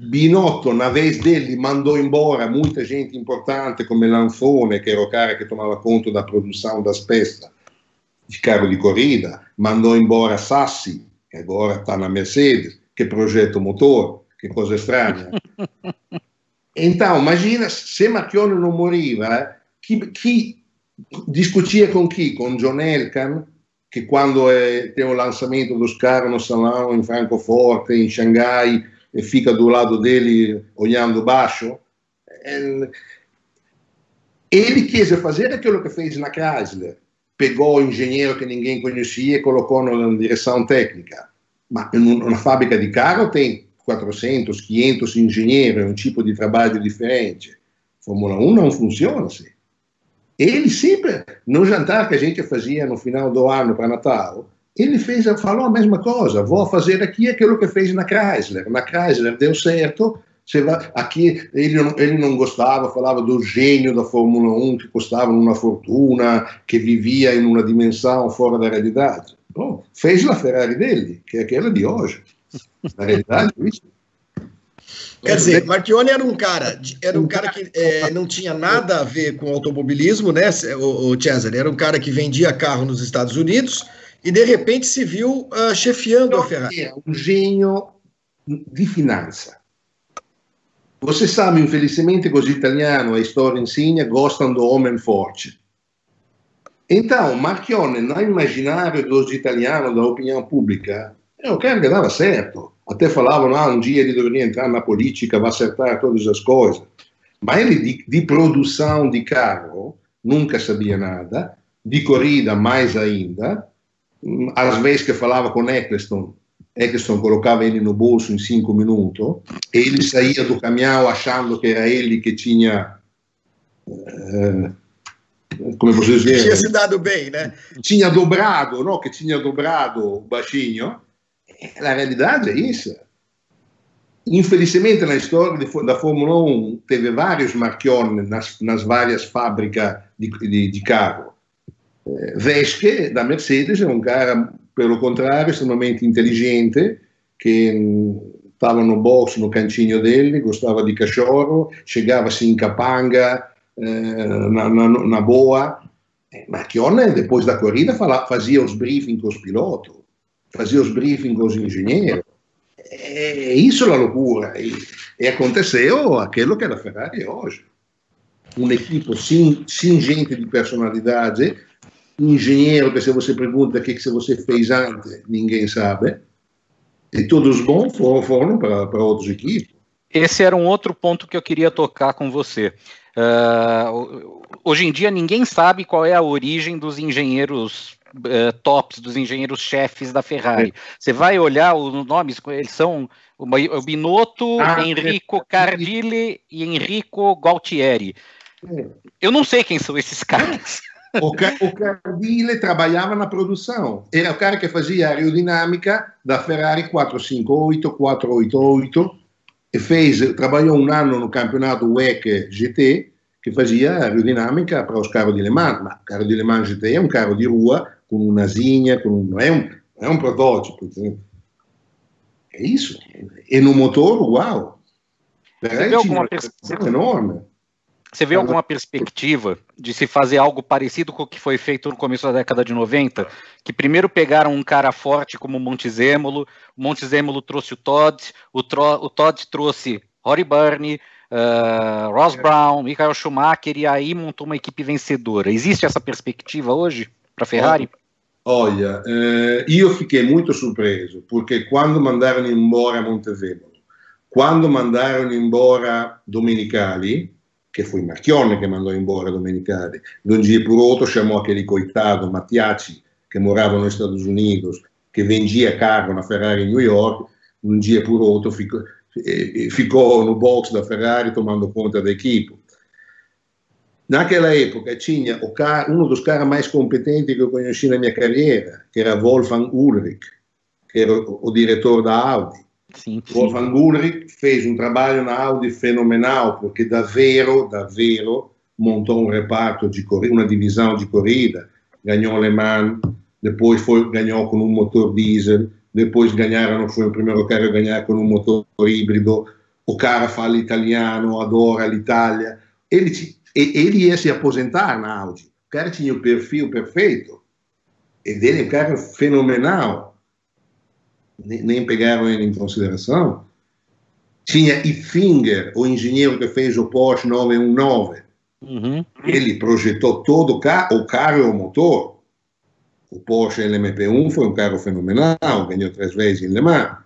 Binotto, na vez dele, mandou embora muita gente importante come Lanfone, che era o cara che tomava conto da produção das peças de carro de corrida, mandou embora Sassi, che agora está na Mercedes, che progetto motor, che cosa strana. então, imagina se Marchione non moriva, chi, chi discutia con chi? Con John Elkan, che quando è, tem o lançamento dos carros no salão em Francoforte, em Xangai, e fica do lado dele olhando baixo. Ele quis fazer aquilo que fez na Chrysler. Pegou o engenheiro que ninguém conhecia e colocou na direção técnica. Mas numa fábrica de carro tem 400, 500 engenheiros, é um tipo de trabalho diferente. Fórmula 1 não funciona assim. Ele sempre, no jantar que a gente fazia no final do ano para Natal, ele fez, falou a mesma coisa, vou fazer aqui aquilo que fez na Chrysler. Na Chrysler deu certo, vai, aqui ele ele não gostava, falava do gênio da Fórmula 1 que custava uma fortuna, que vivia em uma dimensão fora da realidade. Bom, fez a Ferrari dele, que é aquela de hoje. Na realidade, é isso. Quer dizer, Marchione era um cara, era um cara que é, não tinha nada a ver com automobilismo, né, o, o Cesare? Era um cara que vendia carro nos Estados Unidos, e de repente se viu uh, chefiando a Ferrari. É um gênio de finança. Você sabe, infelizmente, que os italianos, a história ensina, gostam do homem forte. Então, Marchione, no imaginário dos italianos, da opinião pública, é o cara que dava certo. Até falavam, ah, um dia ele deveria entrar na política, vai acertar todas as coisas. Mas ele, de, produção de carro, nunca sabia nada, de corrida mais ainda, às vezes que falava com Eccleston, Eccleston colocava ele no bolso em cinco minutos, ele saía do caminhão achando que era ele que tinha. Eh, come posso dizer? Tinha se dado bem, né? Tinha dobrado, não? Que tinha dobrado o baixinho. A realidade é isso. Infelizmente, na história da Fórmula 1, teve vários marchiones nas, nas várias fábricas de, de, de carro. Vesche da Mercedes è un cara, per lo contrario, estremamente intelligente, che stava no box, no cantinho dele, gostava di cachorro, chegava-se em capanga, eh, na, na, na, boa. Eh, Marchione, depois da corrida, fala, fazia os briefing com os pilotos, fazia os briefing com os engenheiros. E isso é a loucura. E, e aconteceu aquilo que é a Ferrari hoje. Um equipe sem gente de personalidade, engenheiro que se você pergunta o que, você fez antes, ninguém sabe e todos bons foram, foram para outras equipes. Esse era um outro ponto que eu queria tocar com você. Uh, hoje em dia ninguém sabe qual é a origem dos engenheiros uh, tops, dos engenheiros chefes da Ferrari. É. Você vai olhar os nomes, eles são o Binotto, ah, Enrico é. Cardile e Enrico Gualtieri. É. Eu não sei quem são esses caras. O, Cardile trabalhava na produção, era o cara que fazia aerodinâmica da Ferrari 458, 488 e fez, trabalhou um ano no campeonato WEC GT che fazia aerodinamica para os carros di Le Mans, ma il carro di Le Mans GT è un carro di rua con un'asinha, con un, è, un, è un prototipo. É isso. E no motor, uau. Você vê alguma perspectiva enorme. Você vê alguma perspectiva de se fazer algo parecido com o que foi feito no começo da década de 90? Que primeiro pegaram um cara forte como o Montezemolo, o Montezemolo trouxe o Todd, o, Tro, o Todd trouxe Rory Byrne, uh, Ross Brown, Michael Schumacher, e aí montou uma equipe vencedora. Existe essa perspectiva hoje para a Ferrari? Olha, eh, io fiquei muito surpreso, porque quando mandaram embora Montezemolo, quando mandaram embora Domenicali, che fu Marchione che mandò embora Domenicali, de dia por outro chamou aquele coitado Mattiacci, que morava nos Estados Unidos, que vendia carro na Ferrari em New York, de um dia por outro ficou, ficou no box da Ferrari tomando conta da equipe. Naquela época tinha cara, um dos caras mais competentes que eu conheci na minha carreira, que era Wolfgang Ulrich, que era o, o diretor da Audi. Sim, sim. Wolfgang Ulrich fez um trabalho na Audi fenomenal, porque davvero, davvero montou um reparto de corrida, uma divisão de corrida, ganhou Le Mans, depois foi, ganhou com um motor diesel, depois ganharam, foi o primeiro cara a ganhar com um motor híbrido, o cara fala italiano, adora l'Italia, ele, ele ia se aposentar na Audi, o cara tinha o perfil perfeito, e dele é um cara fenomenal, nem pegaram ele em consideração. Tinha Ifinger, o engenheiro que fez o Porsche 919. Uhum. Ele projetou todo o carro, o carro e o motor. O Porsche LMP1 foi um carro fenomenal, ganhou três vezes em Le Mans.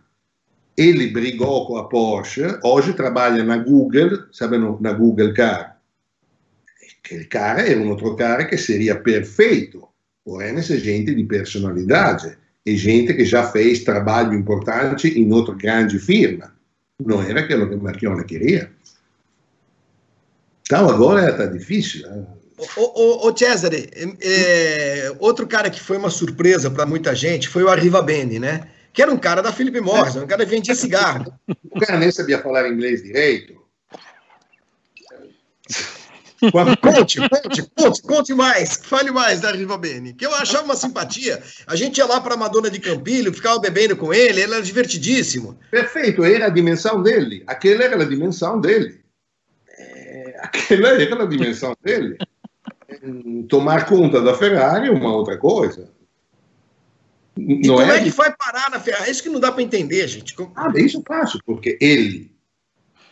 Ele brigou com a Porsche, hoje trabalha na Google, sabe, na Google Car. Aquele cara era um outro cara que seria perfeito, porém, essa gente de personalidade e gente que já fez trabalho importante em outra grande firma. Não era aquilo que Marchione queria. Então agora está difícil. Ô, ô, ô Cesare, é, outro cara que foi uma surpresa para muita gente foi o Arriva Bene, né? Que era um cara da Philip Morris, um cara que vendia cigarro. O cara nem sabia falar inglês direito. Conte, conte, conte, conte mais, fale mais da Riva Bene, que eu achava uma simpatia. A gente ia lá para a Madonna de Campilho, ficava bebendo com ele, ele era divertidíssimo. Perfeito, era a dimensão dele. Aquela era a dimensão dele. É, aquela era a dimensão dele. Tomar conta da Ferrari é uma outra coisa. E não como é, é que vai parar na Ferrari? Isso que não dá para entender, gente. Ah, isso é fácil, porque ele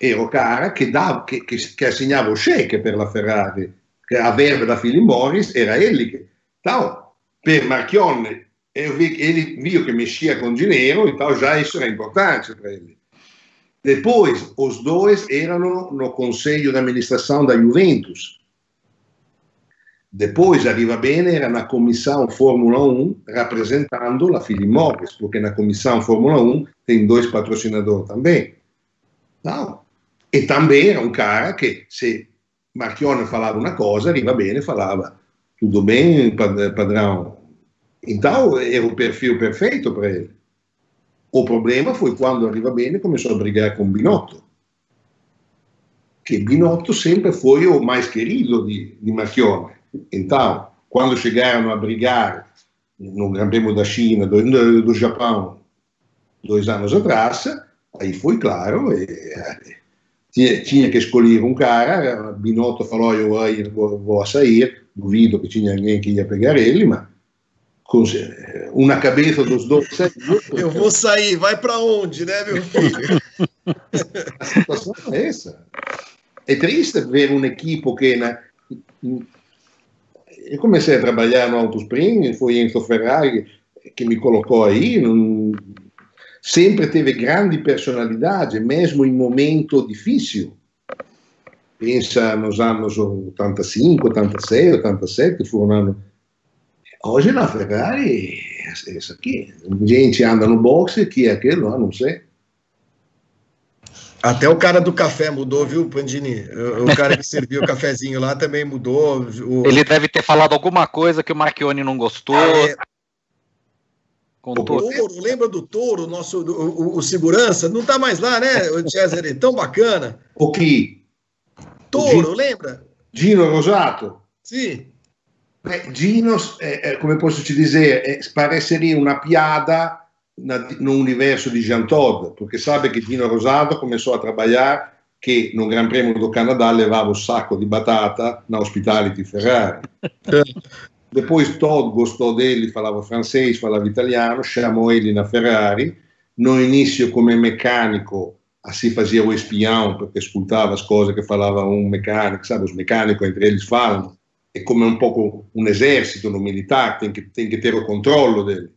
era o cara che, dava, che, che, che assegnava o cheque per la Ferrari, che a verba da Philip Morris era ele che... Então, per Marchionne, ele viu que mexia com dinheiro, então já isso era importante para ele. Depois, os dois eram no conselho de administração da Juventus. Depois, arriva bene, era na comissão Fórmula 1, representando a Philip Morris, porque na comissão Fórmula 1 tem dois patrocinadores também. Não, e também era um cara che se Marchione falava uma coisa, arriva bene, falava tudo bem, padrão. Então, era o perfil perfeito para ele. O problema foi quando arriva bene começou a brigar com Binotto. Que Binotto sempre foi o mais querido di, di Marchione. Então, quando chegaram a brigar no Gran Prêmio da China, do, do Japão, dois anos atrás, aí foi claro, e, tinha, tinha, que escolher um cara, Binotto falou, eu vou, vou sair, duvido que tinha ninguém que ia pegar ele, mas uma cabeça dos dois. Eu vou sair, vai para onde, né, meu filho? a situação é essa. É triste ver uma equipe que na, eu comecei a trabalhar no Auto Spring, foi Enzo Ferrari que me colocou aí, não, sempre teve grande personalidade, mesmo em momento difícil. Pensa nos anos 85, 86, 87, foram anos... Hoje na Ferrari é isso aqui. Gente anda no boxe, que é aquilo, não sei. Até o cara do café mudou, viu, Pandini? O cara que serviu o cafezinho lá também mudou. O... Ele deve ter falado alguma coisa que o Marchione não gostou. Ah, é... O Touro, lembra do Touro, nosso, o, o, o segurança? Não está mais lá, né, o Cesare? Tão bacana. O que? Touro, lembra? Gino Rosato? Sì. Beh, Gino, eh, eh, come posso te dire, eh, pareceria una piada no universo di Jean Todt, perché sabe che Gino Rosato começou a trabalhar che no Gran Premio do Canadá levava o sacco di batata na Hospitality Ferrari. Depois Todd gostou dele, falava francês, falava italiano, chamou ele na Ferrari. No início, come meccanico, assim fazia o espião, porque escutava as coisas que falava um mecânico, sabe? Os mecânicos entre eles falam. É como um pouco um exército no militar, tem que, tem que ter o controle dele.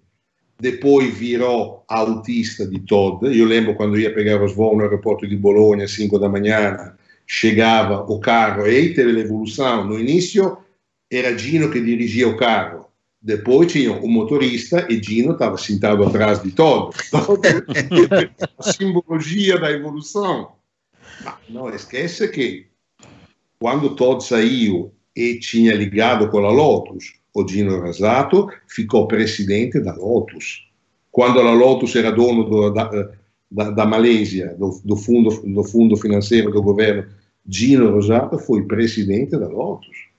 Depois virou autista de Todd. Eu lembro quando ia pegar os voos no aeroporto de Bologna às 5 da manhã, chegava o carro, e aí teve evolução. No início era Gino che dirigia o carro. Depois tinha o motorista e Gino estava sentado atrás de todo. a simbologia da evolução. Ma não esquece que quando Todd saiu e tinha ligado com a Lotus, o Gino Rasato ficou presidente da Lotus. Quando a Lotus era dono do, da, da, da, Malésia, do, do, fundo, do fundo financeiro do governo, Gino Rosato foi presidente da Lotus.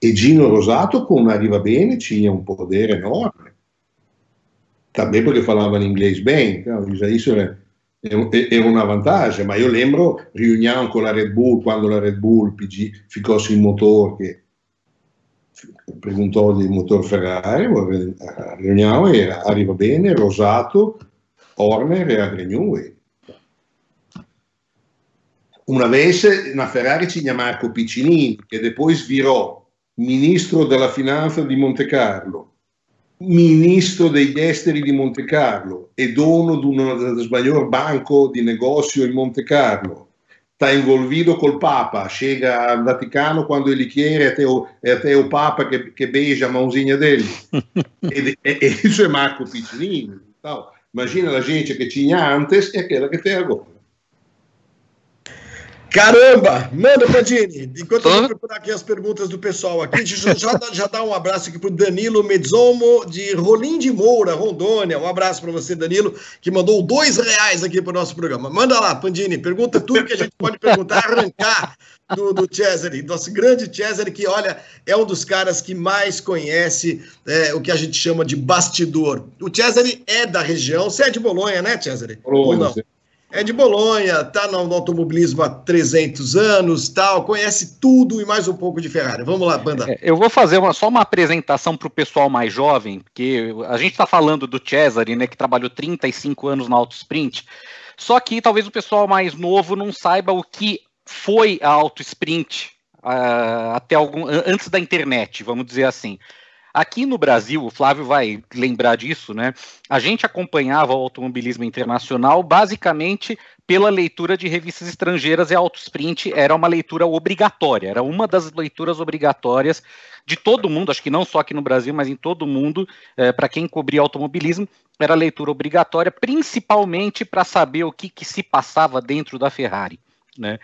E Gino Rosato, quando arriva bene, tinha um poder enorme. Também porque falava inglês bem, então, isso era, era uma vantagem. Mas eu lembro reunião com a Red Bull, quando a Red Bull pedi, ficou sem motor, que perguntou di motor Ferrari, a reunião era arriva bene, Rosato, Horner e Adrian Newey. Una vez na Ferrari tinha Marco Piccinini, che depois virò ministro della finanza di Monte Carlo, ministro degli esteri di Monte Carlo e dono di uno del maior banco di negozio in Monte Carlo. Está envolvido col Papa, chega al Vaticano quando ele quer, é até o, é até o Papa que, que beija a mãozinha dele. e, e, isso é Marco Piccinini. Então, imagina a gente que tinha antes e aquela que tem agora. Caramba! Manda, Pandini. Enquanto eu vou procurar aqui as perguntas do pessoal aqui, já, já, dá, um abraço aqui para o Danilo Mezzomo, de Rolim de Moura, Rondônia. Um abraço para você, Danilo, que mandou dois reais aqui para o nosso programa. Manda lá, Pandini, pergunta tudo que a gente pode perguntar, arrancar do, do Cesare, nosso grande Cesare, que, olha, é um dos caras que mais conhece é, o que a gente chama de bastidor. O Cesare é da região, você é de Bolonha, né, Cesare? Bolonha, Ou não? Sim é de Bolonha, tá no automobilismo há 300 anos, tal, conhece tudo e mais um pouco de Ferrari. Vamos lá, banda. É, eu vou fazer uma, só uma apresentação para o pessoal mais jovem, porque a gente está falando do Cesare, né, que trabalhou 35 anos na Auto Sprint. Só que talvez o pessoal mais novo não saiba o que foi a Auto Sprint uh, até algum antes da internet, vamos dizer assim. Aqui no Brasil, o Flávio vai lembrar disso, né? A gente acompanhava o automobilismo internacional basicamente pela leitura de revistas estrangeiras e Autosprint era uma leitura obrigatória, era uma das leituras obrigatórias de todo mundo, acho que não só aqui no Brasil, mas em todo mundo, é, para quem cobria automobilismo, era leitura obrigatória, principalmente para saber o que, que se passava dentro da Ferrari, né?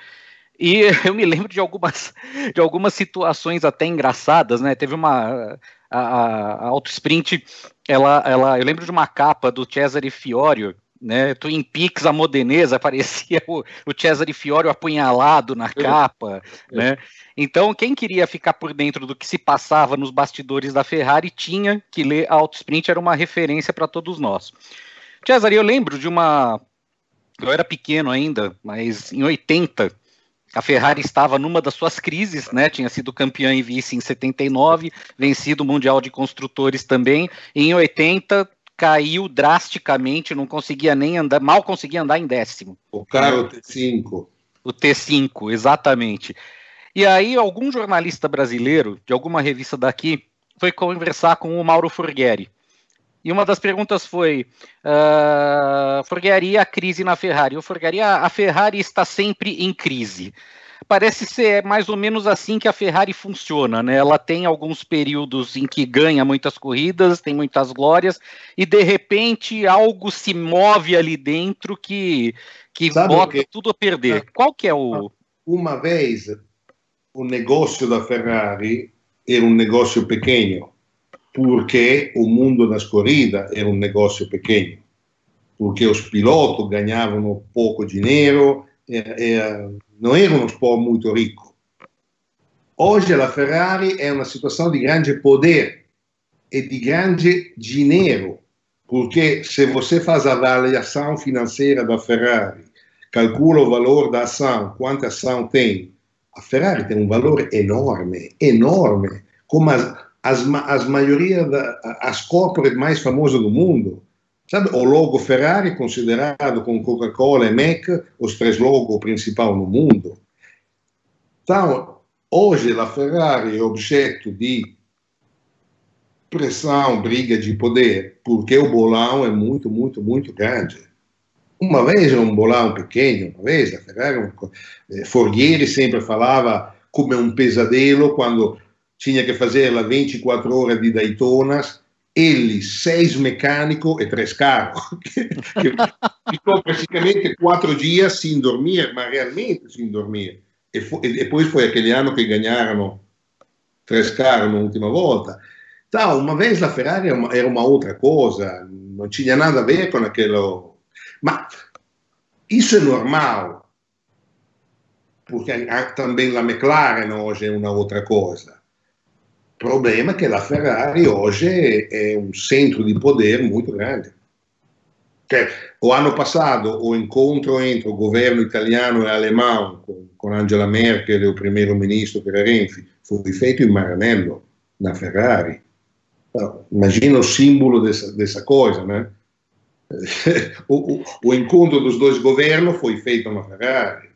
E eu me lembro de algumas, de algumas situações até engraçadas, né? Teve uma a, a Auto Sprint, ela, ela, eu lembro de uma capa do Cesare Fiorio, né, Twin Peaks, a modenesa, parecia o, o Cesare Fiorio apunhalado na capa, é. né, então quem queria ficar por dentro do que se passava nos bastidores da Ferrari tinha que ler a Auto Sprint, era uma referência para todos nós. Cesare, eu lembro de uma eu era pequeno ainda, mas em 80 a Ferrari estava numa das suas crises, né? Tinha sido campeã e vice em 79, vencido o Mundial de Construtores também. Em 80 caiu drasticamente, não conseguia nem andar, mal conseguia andar em décimo. O carro T5. O T5, exatamente. E aí, algum jornalista brasileiro, de alguma revista daqui, foi conversar com o Mauro Forghieri. E uma das perguntas foi: uh, Forghieri, a crise na Ferrari? O Forghieri, a Ferrari está sempre em crise. Parece ser mais ou menos assim que a Ferrari funciona, né? Ela tem alguns períodos em que ganha muitas corridas, tem muitas glórias, e de repente algo se move ali dentro que, que bota que... tudo a perder. Ah, Qual que é o. Uma vez o negócio da Ferrari era um negócio pequeno porque o mundo das corridas era um negócio pequeno, porque os pilotos ganhavam pouco dinheiro, não era um esporte muito rico. Hoje a Ferrari é uma situação de grande poder e de grande dinheiro, porque se você faz a avaliação financeira da Ferrari, calcula o valor da ação, quanta ação tem, a Ferrari tem um valor enorme, enorme, como as, as maioria da, as corporates mais famosas do mundo. Sabe, o logo Ferrari considerado com Coca-Cola e Mac os três logos principais no mundo. Então, hoje a Ferrari é objeto de pressão, briga de poder, porque o bolão é muito, muito, muito grande. Uma vez era um bolão pequeno, uma vez a Ferrari, eh, Forghieri sempre falava como um pesadelo quando tinha que fazer lá 24 horas de Daytonas, ele, seis mecânicos e três carros. ficou praticamente quatro dias sem dormir, mas realmente sem dormir. E, foi, e depois foi aquele ano que ganharam três carros na última volta. Então, uma vez a Ferrari era uma, era uma outra coisa, não tinha nada a ver com aquilo. Mas isso é normal, porque também a McLaren hoje é uma outra coisa. O problema é que a Ferrari hoje é um centro de poder muito grande. Cioè, o ano passado o incontro entre o governo italiano e alemão com, com Angela Merkel e o primeiro-ministro che era Renzi foi feito em Maranello, na Ferrari. Então, imagina o símbolo dessa, dessa coisa, né? o, o, o encontro dos dois governos foi feito na Ferrari.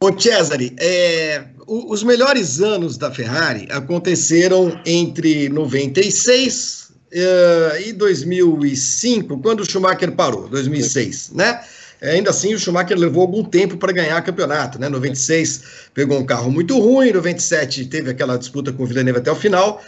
Ô Cesare, é, os melhores anos da Ferrari aconteceram entre 96 uh, e 2005, quando o Schumacher parou, 2006, né? Ainda assim, o Schumacher levou algum tempo para ganhar campeonato, né? 96 pegou um carro muito ruim, 97 teve aquela disputa com o Villeneuve até o final,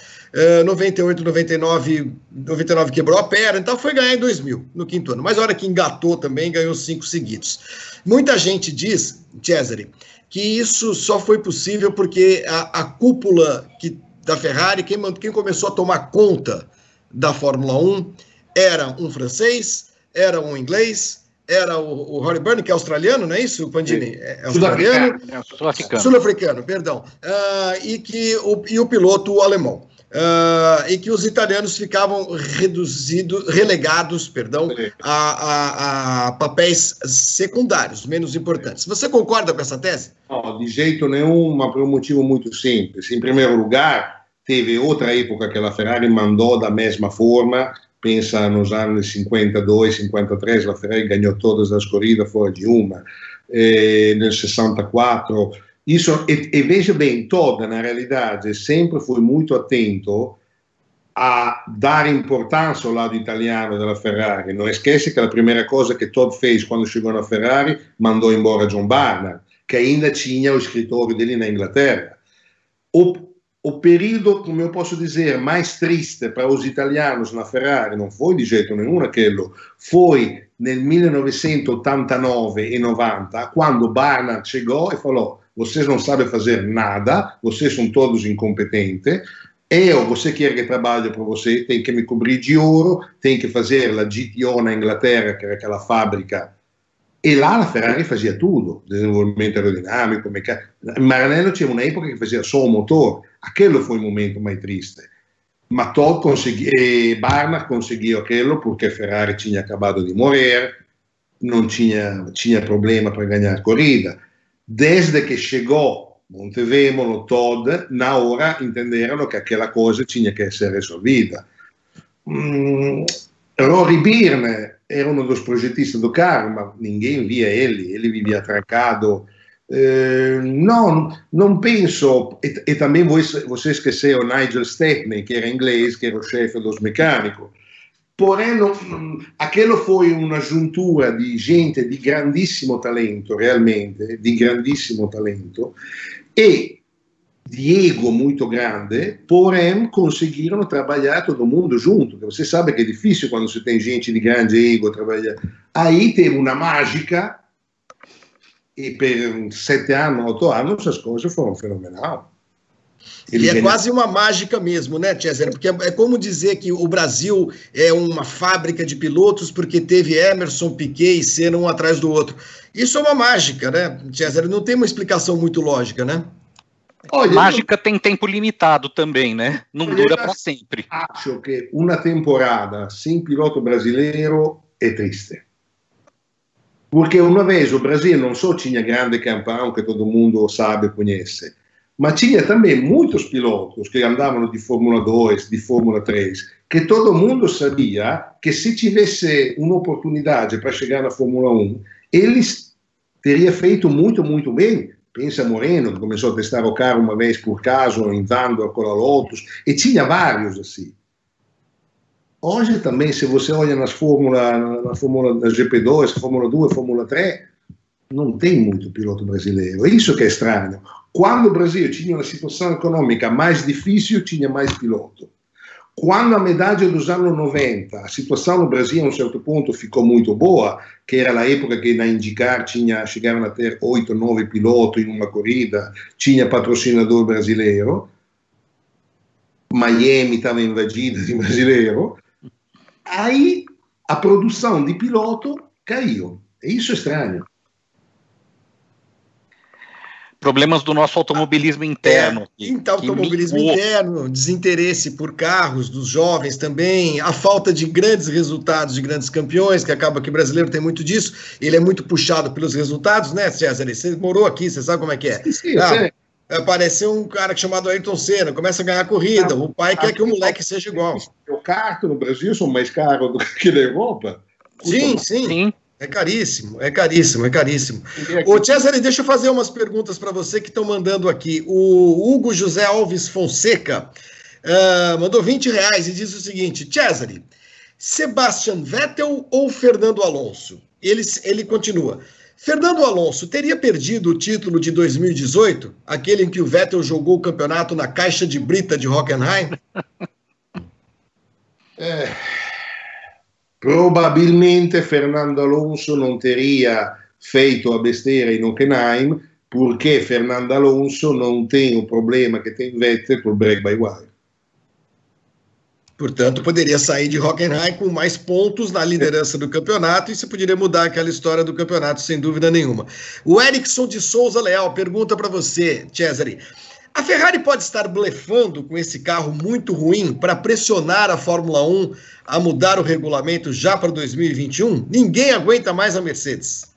uh, 98, 99, 99 quebrou a perna, então foi ganhar em 2000, no quinto ano. Mas a hora que engatou também, ganhou cinco seguidos. Muita gente diz, Cesare, que isso só foi possível porque a, a cúpula que, da Ferrari, quem, quem começou a tomar conta da Fórmula 1 era um francês, era um inglês, era o, o Rory Byrne, que é australiano, não é isso, Pandini? É, é australiano. Sul-africano. Sul-africano, perdão. Uh, e, que o, e o piloto alemão uh, em que os italianos ficavam reduzidos, relegados, perdão, a, a, a, papéis secundários, menos importantes. Você concorda com essa tese? Não, de jeito nenhum, mas por um motivo muito simples. Em primeiro lugar, teve outra época que a Ferrari mandou da mesma forma, pensa nos anos 52, 53, a Ferrari ganhou todas as corridas fora de uma, e nel 64 isso, e, e veja bem, toda na realidade sempre fui muito atento a dar importância ao lado italiano della Ferrari. Não esquece que a primeira coisa que Todd fez quando chegou na Ferrari, mandou embora John Barnard, que ainda tinha o escritório dele na Inglaterra. O, o período, como eu posso dizer, mais triste para os italianos na Ferrari não foi de jeito nenhum aquilo, foi nel 1989 e 90, quando Barnard chegou e falou vocês não sabem fazer nada, vocês são todos incompetentes, eu, você quer que trabalhe para você, tem que me cobrir de ouro, tem que fazer a GTO na Inglaterra, que era aquela fábrica. E lá a Ferrari fazia tudo, desenvolvimento aerodinâmico, mecânico. Maranello tinha uma época que fazia só o motor, aquele foi o momento mais triste. Mas Todd e Barnard conseguiu aquilo porque a Ferrari tinha acabado de morrer, não tinha, problema para ganhar corrida. Desde que chegou Montevemolo, Todd, na hora entenderam que aquela coisa tinha que ser resolvida. Hum, Rory Byrne era um dos projetistas do carro, ninguém via ele, ele vivia trancado. Eh, não, não penso, e, e também você, você esqueceu Nigel Stepney, que era inglês, que era o chefe dos mecânicos. Porém, não, aquilo foi uma juntura di gente di grandissimo talento, realmente, di grandissimo talento, e di ego muito grande, porém conseguiram trabalhar todo mundo junto. Você sabe que é difícil quando você tem gente de grande ego trabalhar. Aí teve uma mágica e per sete anni, otto anni, as coisas foram fenomenais. Ele e é quase uma mágica mesmo, né, César? Porque é, como dizer que o Brasil é uma fábrica de pilotos porque teve Emerson, Piquet e Senna um atrás do outro. Isso é uma mágica, né, César? Não tem uma explicação muito lógica, né? Olha, mágica tem tempo limitado também, né? Não dura para sempre. Acho que uma temporada sem piloto brasileiro é triste. Porque uma vez o Brasil não só tinha grande campeão que todo mundo sabe e conhece, mas tinha também muitos pilotos que andavam de Fórmula 2, de Fórmula 3, que todo mundo sabia que se tivesse uma oportunidade para chegar na Fórmula 1, eles teria feito muito, muito bem. Pensa Moreno, que começou a testar o carro uma vez por caso, em Vandor com a Lotus, e tinha vários assim. Hoje também, se você olha nas Fórmula, na Fórmula da GP2, Fórmula 2, Fórmula 3, não tem muito piloto brasileiro. É isso que é estranho. Quando o Brasil tinha uma situação econômica mais difícil, tinha mais piloto. Quando a medagem dos anos 90, a situação no Brasil a um certo ponto ficou muito boa, que era a época que na IndyCar tinha, chegaram a ter 8, 9 pilotos em uma corrida, tinha patrocinador brasileiro, Miami estava invadida de brasileiro, aí a produção de piloto caiu. E isso é estranho problemas do nosso automobilismo interno. É, então, automobilismo interno, desinteresse por carros dos jovens também, a falta de grandes resultados de grandes campeões, que acaba que o brasileiro tem muito disso, ele é muito puxado pelos resultados, né, César? Você morou aqui, você sabe como é que é. Sim, sim, ah, Apareceu um cara chamado Ayrton Senna, começa a ganhar corrida, o pai quer que o moleque seja igual. O carro no Brasil são mais caros do que na Europa? Sim, sim. sim. É caríssimo, é caríssimo, é caríssimo. Ô, Cesare, deixa eu fazer umas perguntas para você que estão mandando aqui. O Hugo José Alves Fonseca uh, mandou 20 reais e diz o seguinte: Cesare, Sebastian Vettel ou Fernando Alonso? Ele, ele continua. Fernando Alonso teria perdido o título de 2018, aquele em que o Vettel jogou o campeonato na caixa de brita de Hockenheim? É, probabilmente Fernando Alonso non teria feito a besteira in Hockenheim perché Fernando Alonso non tem o problema che tem Vettel col break by wire. Portanto, poderia sair de Hockenheim com mais pontos na liderança do campeonato e se poderia mudar aquela história do campeonato, sem dúvida nenhuma. O Erickson de Souza Leal pergunta para você, Cesare. A Ferrari pode estar blefando com esse carro muito ruim para pressionar a Fórmula 1 a mudar o regulamento já para 2021? Ninguém aguenta mais a Mercedes.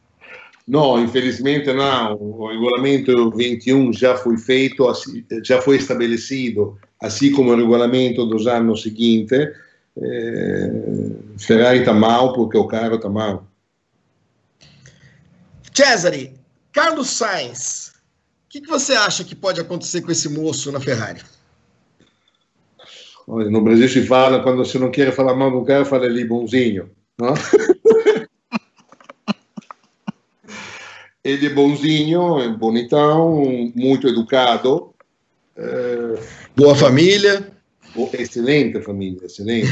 Não, infelizmente não. O regulamento 21 já foi feito, já foi estabelecido, assim como o regulamento dos anos seguintes. É, Ferrari está mal porque o carro está mal. Cesare, Carlos Sainz que, que você acha que pode acontecer com esse moço na Ferrari? Olha, no Brasil se fala, quando você não quer falar mal do cara, fala ali bonzinho. Não? Ele é bonzinho, é bonitão, muito educado. É... Boa família. Excelente família, excelente.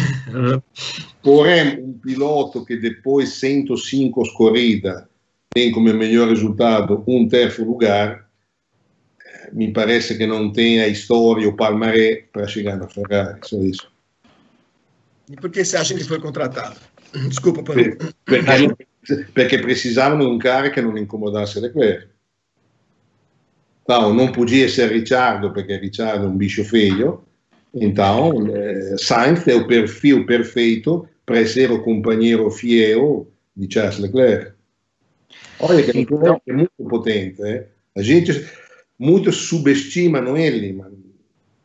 Porém, um piloto que depois 105 corridas tem como melhor resultado um terceiro lugar, mi parece che non tenha a história, o palmaré para chegar na Ferrari, só isso. E por que você acha que ele foi contratado? Desculpa, per, perché, perché precisavano di un cara che non incomodasse Leclerc. Então, não podia ser Ricciardo, perché Ricciardo è un bicho feio. Então, eh, Sainz é o perfil perfeito para ser o companheiro fiel de Charles Leclerc. Olha que então, é muito potente. Eh? A gente muito subestimano ele, mas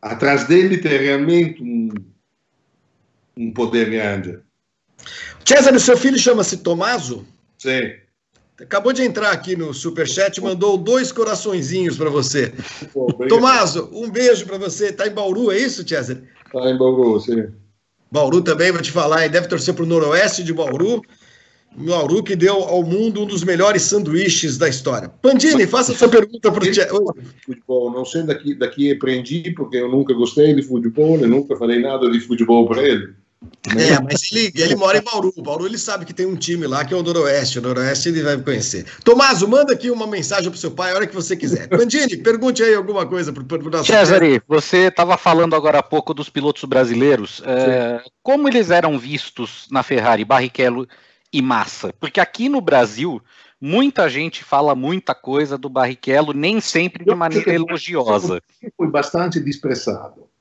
atrás dele tem realmente um, um poder grande. César, o seu filho chama-se Tomaso? Sim. Acabou de entrar aqui no Superchat, mandou dois coraçõezinhos para você. Tomaso, um beijo para você. Está em Bauru, é isso, César? Está em Bauru, sim. Bauru também, vou te falar, e deve torcer para o noroeste de Bauru. Bauru que deu ao mundo um dos melhores sanduíches da história. Pandini, faça sua pergunta para o. Futebol, não sei daqui, daqui aprendi, porque eu nunca gostei de futebol, eu nunca falei nada de futebol para ele. É, mas ele, ele mora em Bauru. Bauru ele sabe que tem um time lá que é o Noroeste. O Noroeste ele vai conhecer. Tomaso, manda aqui uma mensagem pro seu pai a hora que você quiser. Pandini, pergunte aí alguma coisa pro, pro nosso Cesare, você estava falando agora há pouco dos pilotos brasileiros. É, como eles eram vistos na Ferrari, Barrichello e Massa? Porque aqui no Brasil, muita gente fala muita coisa do Barrichello, nem sempre de maneira elogiosa. Foi bastante desprezado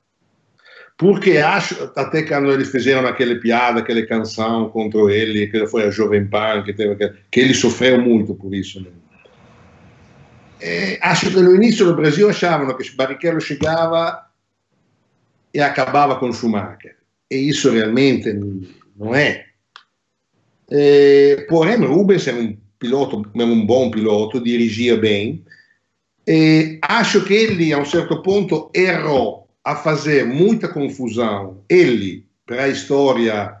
porque acho, até quando eles fizeram aquela piada, aquela canção contra ele, que foi a Jovem Pan, que, teve, que ele sofreu muito por isso. Né? É, acho que no início no Brasil achavam que Barrichello chegava e acabava com Schumacher. E isso realmente não é. É porém, Rubens é um piloto, é um bom piloto, dirigia bem. E acho que ele, a um certo ponto, errou a fazer muita confusão, ele, para a história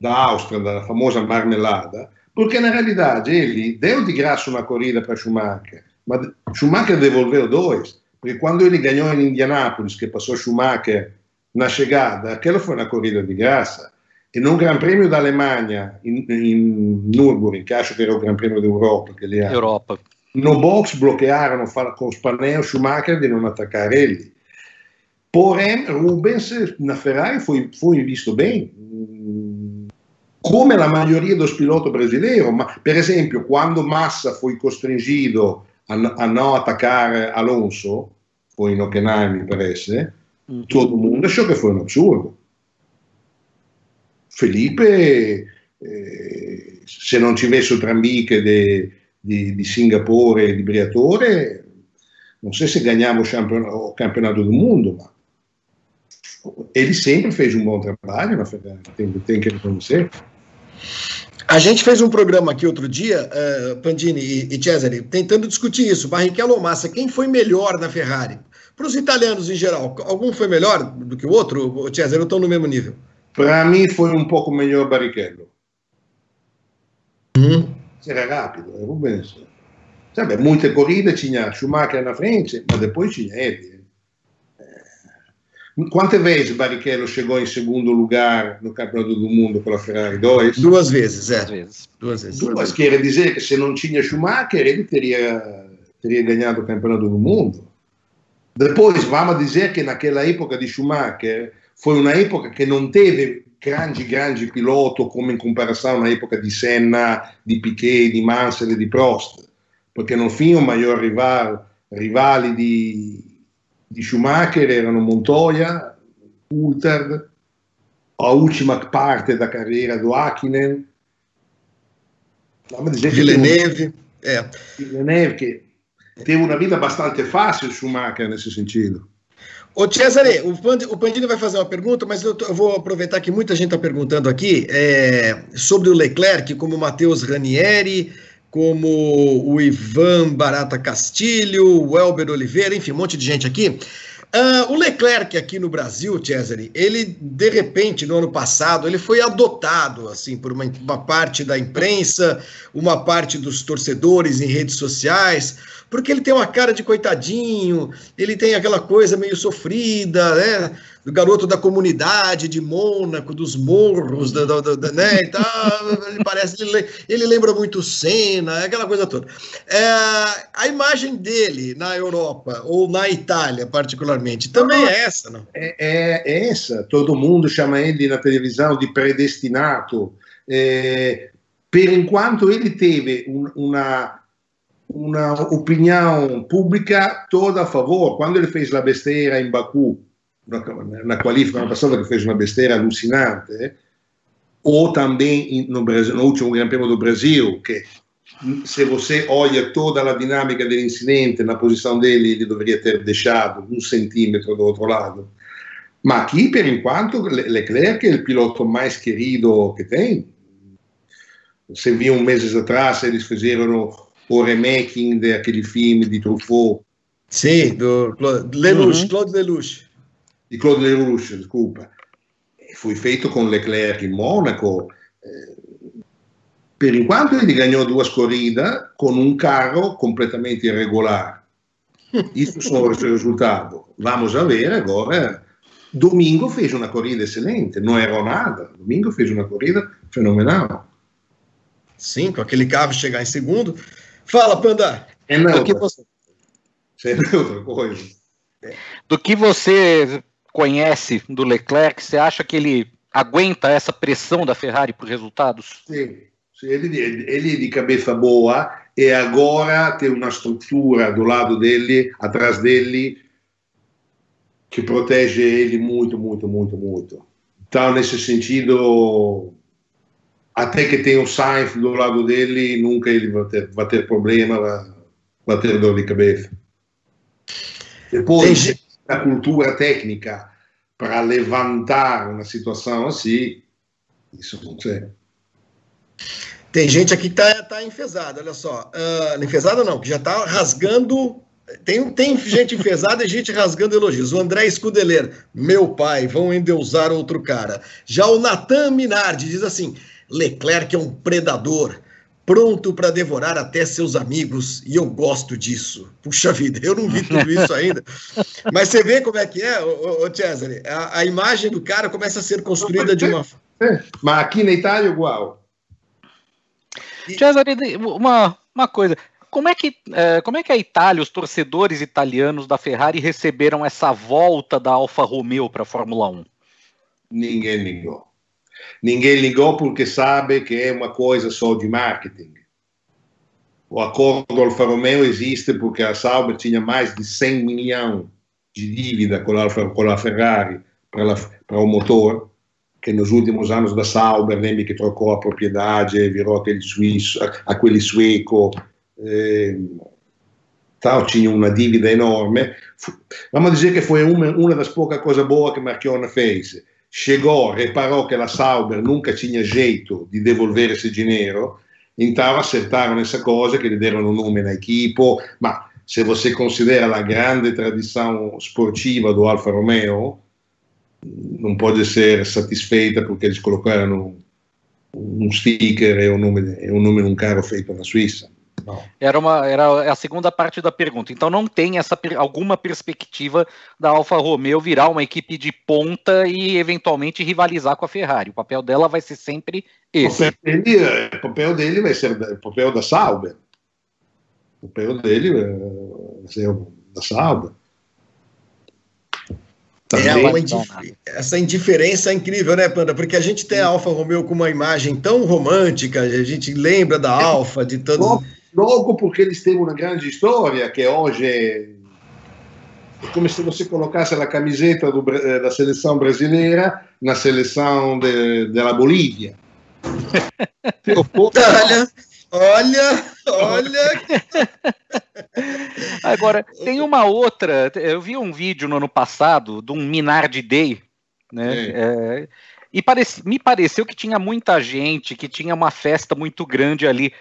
da Áustria, da famosa marmelada, porque na realidade ele deu de graça uma corrida para Schumacher, mas Schumacher devolveu dois, porque quando ele ganhou em Indianápolis, que passou Schumacher na chegada, aquela foi uma corrida de graça. E no Gran Premio da Alemanha, in, in Nürburgring, que acho que era o Gran Premio d'Europa, que ele era, Europa. no box bloquearam com os pneus Schumacher de não atacar ele. Porém, Rubens na Ferrari foi, foi visto bem, come a maioria dos pilotos brasileiros. Ma, per esempio, quando Massa foi constrangido a, a não atacar Alonso, foi in Hockenheim, mi parece, mm. todo mundo achou que foi um absurdo. Felipe, eh, se non ci avesse o trambique di, Singapore di Briatore, non so se ganhava o campeonato do mundo, ma ele sempre fez um bom trabalho na Ferrari, tem, tem que reconhecer. A gente fez um programa aqui outro dia, uh, Pandini e, e Cesare, tentando discutir isso. Barrichello ou Massa, quem foi melhor na Ferrari? Para os italianos em geral, algum foi melhor do que o outro? Cesare, ou estão no mesmo nível? Para mim foi um pouco melhor Barrichello. Uhum. Era rápido, era Rubens. Sabe, muita corrida tinha Schumacher na frente, mas depois tinha ele. Quante vezes Barrichello chegou em segundo lugar no Campeonato do Mundo pela Ferrari? Dois? Duas vezes, é. Duas vezes. Duas vezes. Duas, quer dizer que se não tinha Schumacher, ele teria, teria ganhado o Campeonato do Mundo. Depois, vamos dizer que naquela época de Schumacher foi uma época que não teve grande, grande piloto come in comparação na época di Senna, di Piquet, di Mansell e di Prost, perché no fine o maior rival, rivali di, di Schumacher erano Montoya, Coulthard, a última parte da carreira do Hakkinen, vamos dizer Villeneuve, é. Villeneuve que teve uma vida bastante fácil Schumacher nesse sentido. Ô Cesare, o, Pand, o Pandini vai fazer uma pergunta, mas eu, eu vou aproveitar que muita gente está perguntando aqui é, sobre o Leclerc, como o Matheus Ranieri, como o Ivan Barata Castilho, o Elber Oliveira, enfim, um monte de gente aqui. Uh, o Leclerc aqui no Brasil, Cesare, ele de repente no ano passado ele foi adotado assim por uma, uma parte da imprensa, uma parte dos torcedores em redes sociais, porque ele tem uma cara de coitadinho, ele tem aquela coisa meio sofrida, né? Do garoto da comunidade de Mônaco, dos morros, da, da, da, né? Então, ele parece, ele, ele, lembra muito Senna, aquela coisa toda. É, a imagem dele na Europa, ou na Itália, particularmente, também é essa, não? É, é, é essa. Todo mundo chama ele na televisão de predestinato. É, per enquanto ele teve uma uma opinião pública toda a favor. Quando ele fez a besteira em Baku, na qualifica ano passado que fez uma besteira alucinante, ou também no, Brasil, no último Grande Prêmio do Brasil, que se você olha toda a dinâmica do incidente, na posição dele, ele deveria ter deixado um centímetro do outro lado. Mas aqui, por enquanto, Leclerc é o piloto mais querido que tem. Você viu um meses atrás, eles fizeram o remaking daquele filme de Truffaut. Sim, do Lelouch, uhum. Claude Lelouch. De Claude Lelouch, desculpa. Foi feito com Leclerc em Mônaco. Per enquanto ele ganhou duas corridas com um carro completamente irregular. Isso são os resultados. Vamos a ver agora. Domingo fez uma corrida excelente, não errou nada. Domingo fez uma corrida fenomenal. Sim, com aquele carro chegar em segundo. Fala, Panda. É do que você... outra coisa. Do que você conhece do Leclerc, você acha que ele aguenta essa pressão da Ferrari por resultados? Sim. Ele, ele de cabeça boa e agora tem uma estrutura do lado dele, atrás dele, que protege ele muito, muito, muito, muito. Então, nesse sentido, até que tem o Sainz do lado dele, nunca ele vai ter, vai ter problema, vai, vai ter dor de cabeça. Depois, a cultura técnica para levantar uma situação assim, isso não. Tem gente aqui que tá, tá enfesada, olha só. Uh, enfesada não, que já tá rasgando. Tem, tem gente enfesada e gente rasgando elogios. O André Escudeler, meu pai, vão endeusar outro cara. Já o Natan Minardi diz assim: Leclerc é um predador, pronto para devorar até seus amigos, e eu gosto disso. Puxa vida, eu não vi tudo isso ainda. Mas você vê como é que é, ô, ô Cesare? A, a imagem do cara começa a ser construída de uma. Mas aqui na Itália é igual. Cesare, uma, uma coisa. Como é, que, é, como é que a Itália, os torcedores italianos da Ferrari receberam essa volta da Alfa Romeo para a Fórmula 1? Ninguém ligou. Ninguém ligou porque sabe que é uma coisa só de marketing. O acordo Alfa Romeo existe porque a Sauber tinha mais de 100 milhões de dívida com a, com a Ferrari para, para o motor che nos últimos anos da Sauber, lembri che trocou a propriedade, virou aquele suíço, aquele sueco, eh, tal, tinha uma dívida enorme. Vamos dizer que foi uma, uma das poucas coisas boas que Marchiona fez. Chegou, reparou que a Sauber nunca tinha jeito de devolver esse dinheiro, então acertaram essa coisa que lhe deram um nome na equipe, ma se você considera a grande tradição sportiva do Alfa Romeo, não pode ser satisfeita porque eles colocaram um sticker e o nome, e o nome de um carro feito na Suíça. Não. Era, uma, era a segunda parte da pergunta. Então não tem essa alguma perspectiva da Alfa Romeo virar uma equipe de ponta e eventualmente rivalizar com a Ferrari. O papel dela vai ser sempre esse. O papel dele, o papel dele vai ser o papel da Sauber. O papel dele vai ser o da Sauber. É indif... Essa indiferença é incrível, né, Panda? Porque a gente tem a Alfa Romeo com uma imagem tão romântica, a gente lembra da Alfa, de todos. Logo, porque eles têm uma grande história, que hoje é como se você colocasse a camiseta do, eh, da seleção brasileira na seleção da Bolívia. Olha, olha, olha. Agora, tem uma outra. Eu vi um vídeo no ano passado de um Minardi Day, né? É, e pareci, me pareceu que tinha muita gente, que tinha uma festa muito grande ali.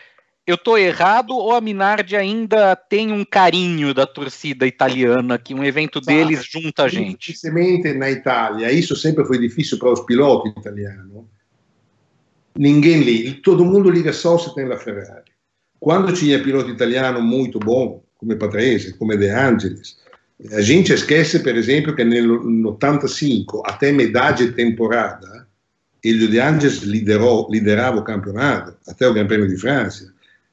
Eu tô errado ou a Minardi ainda tem um carinho da torcida italiana, que um evento deles junta a gente? Principalmente na Itália, isso sempre foi difícil para os pilotos italianos. Ninguém liga, todo mundo liga só se tem a Ferrari. Quando tinha piloto italiano muito bom, come Patrese, come De Angelis, a gente esquece, per esempio, che nell'85, até metade temporada, il De Angelis liderò, liderava o campionato, até o Gran Premio di Francia.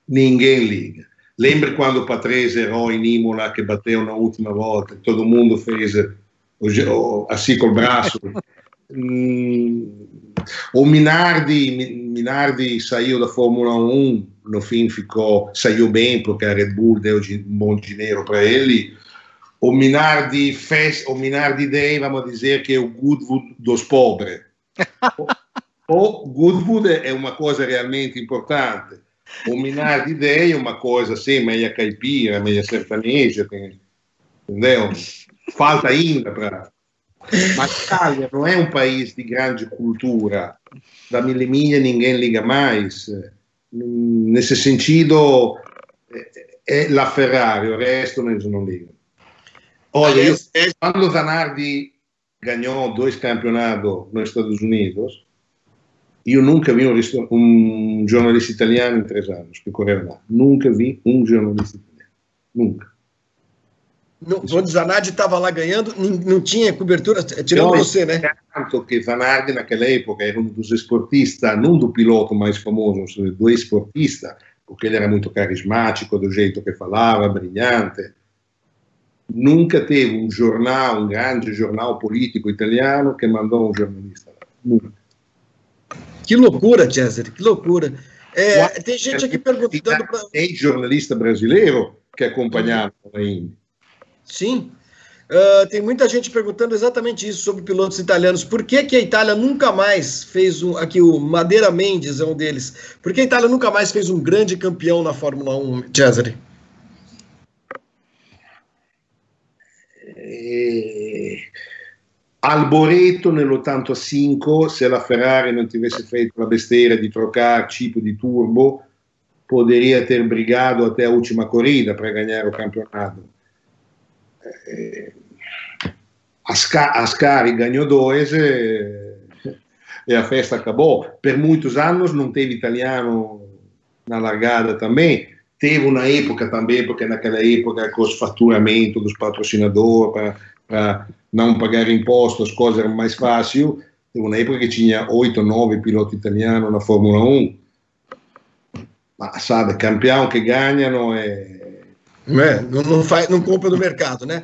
Ninguém liga. Lembra quando Patrese errò in Imola che bateu una ultima volta, todo mundo fez assim com o braço. mm, o Minardi, Minardi saiu da Fórmula 1 no fim ficou, saiu bem porque a Red Bull deu um bom dinheiro para ele. O Minardi fez, o Minardi Day, vamos dizer que é o Goodwood dos pobres. o Goodwood é uma coisa realmente importante. O Minardi Day é uma coisa assim, meia caipira, meia sertaneja, entendeu? Falta ainda para. Mas Itália não é um país de grande cultura. Da mille miglia ninguém liga mais. Nesse sentido, é la Ferrari, o resto não ligam. Olha, eu, quando Zanardi ganhou dois campeonatos nos Estados Unidos, eu nunca vi um, um jornalista italiano em três anos que correu lá. Nunca vi um jornalista italiano. Nunca. No, quando Zanardi estava lá ganhando, não tinha cobertura, tirando não, você, né? Tanto que Zanardi naquela época era um dos esportistas, não do piloto mais famoso, do esportista, porque ele era muito carismático, do jeito que falava, brilhante. Nunca teve um jornal, um grande jornal político italiano que mandou um jornalista lá. Nunca. Que loucura, Cesare, que loucura. É, tem gente aqui perguntando. Pra... Tem jornalista brasileiro que acompanhava a Indy. Sim. Uh, tem muita gente perguntando exatamente isso sobre pilotos italianos. Por que, que a Itália nunca mais fez um. Aqui, o Madeira Mendes é um deles. Por que a Itália nunca mais fez um grande campeão na Fórmula 1, Cesare? É... Alboreto nell'85, se la Ferrari non ti avesse fatto la besteira di trocare tipo di turbo, poderia ter brigado até a última corrida para ganhar o campeonato. Eh, Ascari ganhou dois e, e, a festa acabou. Per muitos anos não teve italiano na largada também. Teve uma época também, porque naquela época com os faturamentos dos patrocinadores para não pagar impostos, as coisas eram mais fáceis. Teve uma época que tinha 8, 9 pilotos italianos na Fórmula 1. Ma sabe, campeão que ganha não é. É, não, não, faz, não compra no mercado, né?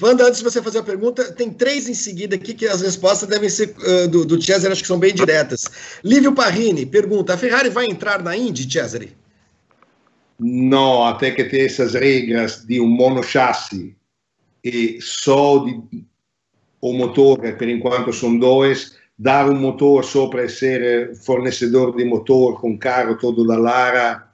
Wanda, antes de você fazer a pergunta, tem três em seguida aqui que as respostas devem ser uh, do, do Cesare, acho que são bem diretas. Lívio Parrini pergunta: a Ferrari vai entrar na Indy, Cesare? Não, até que tem essas regras de um monochassi e só de o motore, per enquanto sono dois, dar um motor só para ser fornecedor de motor com carro todo da Lara,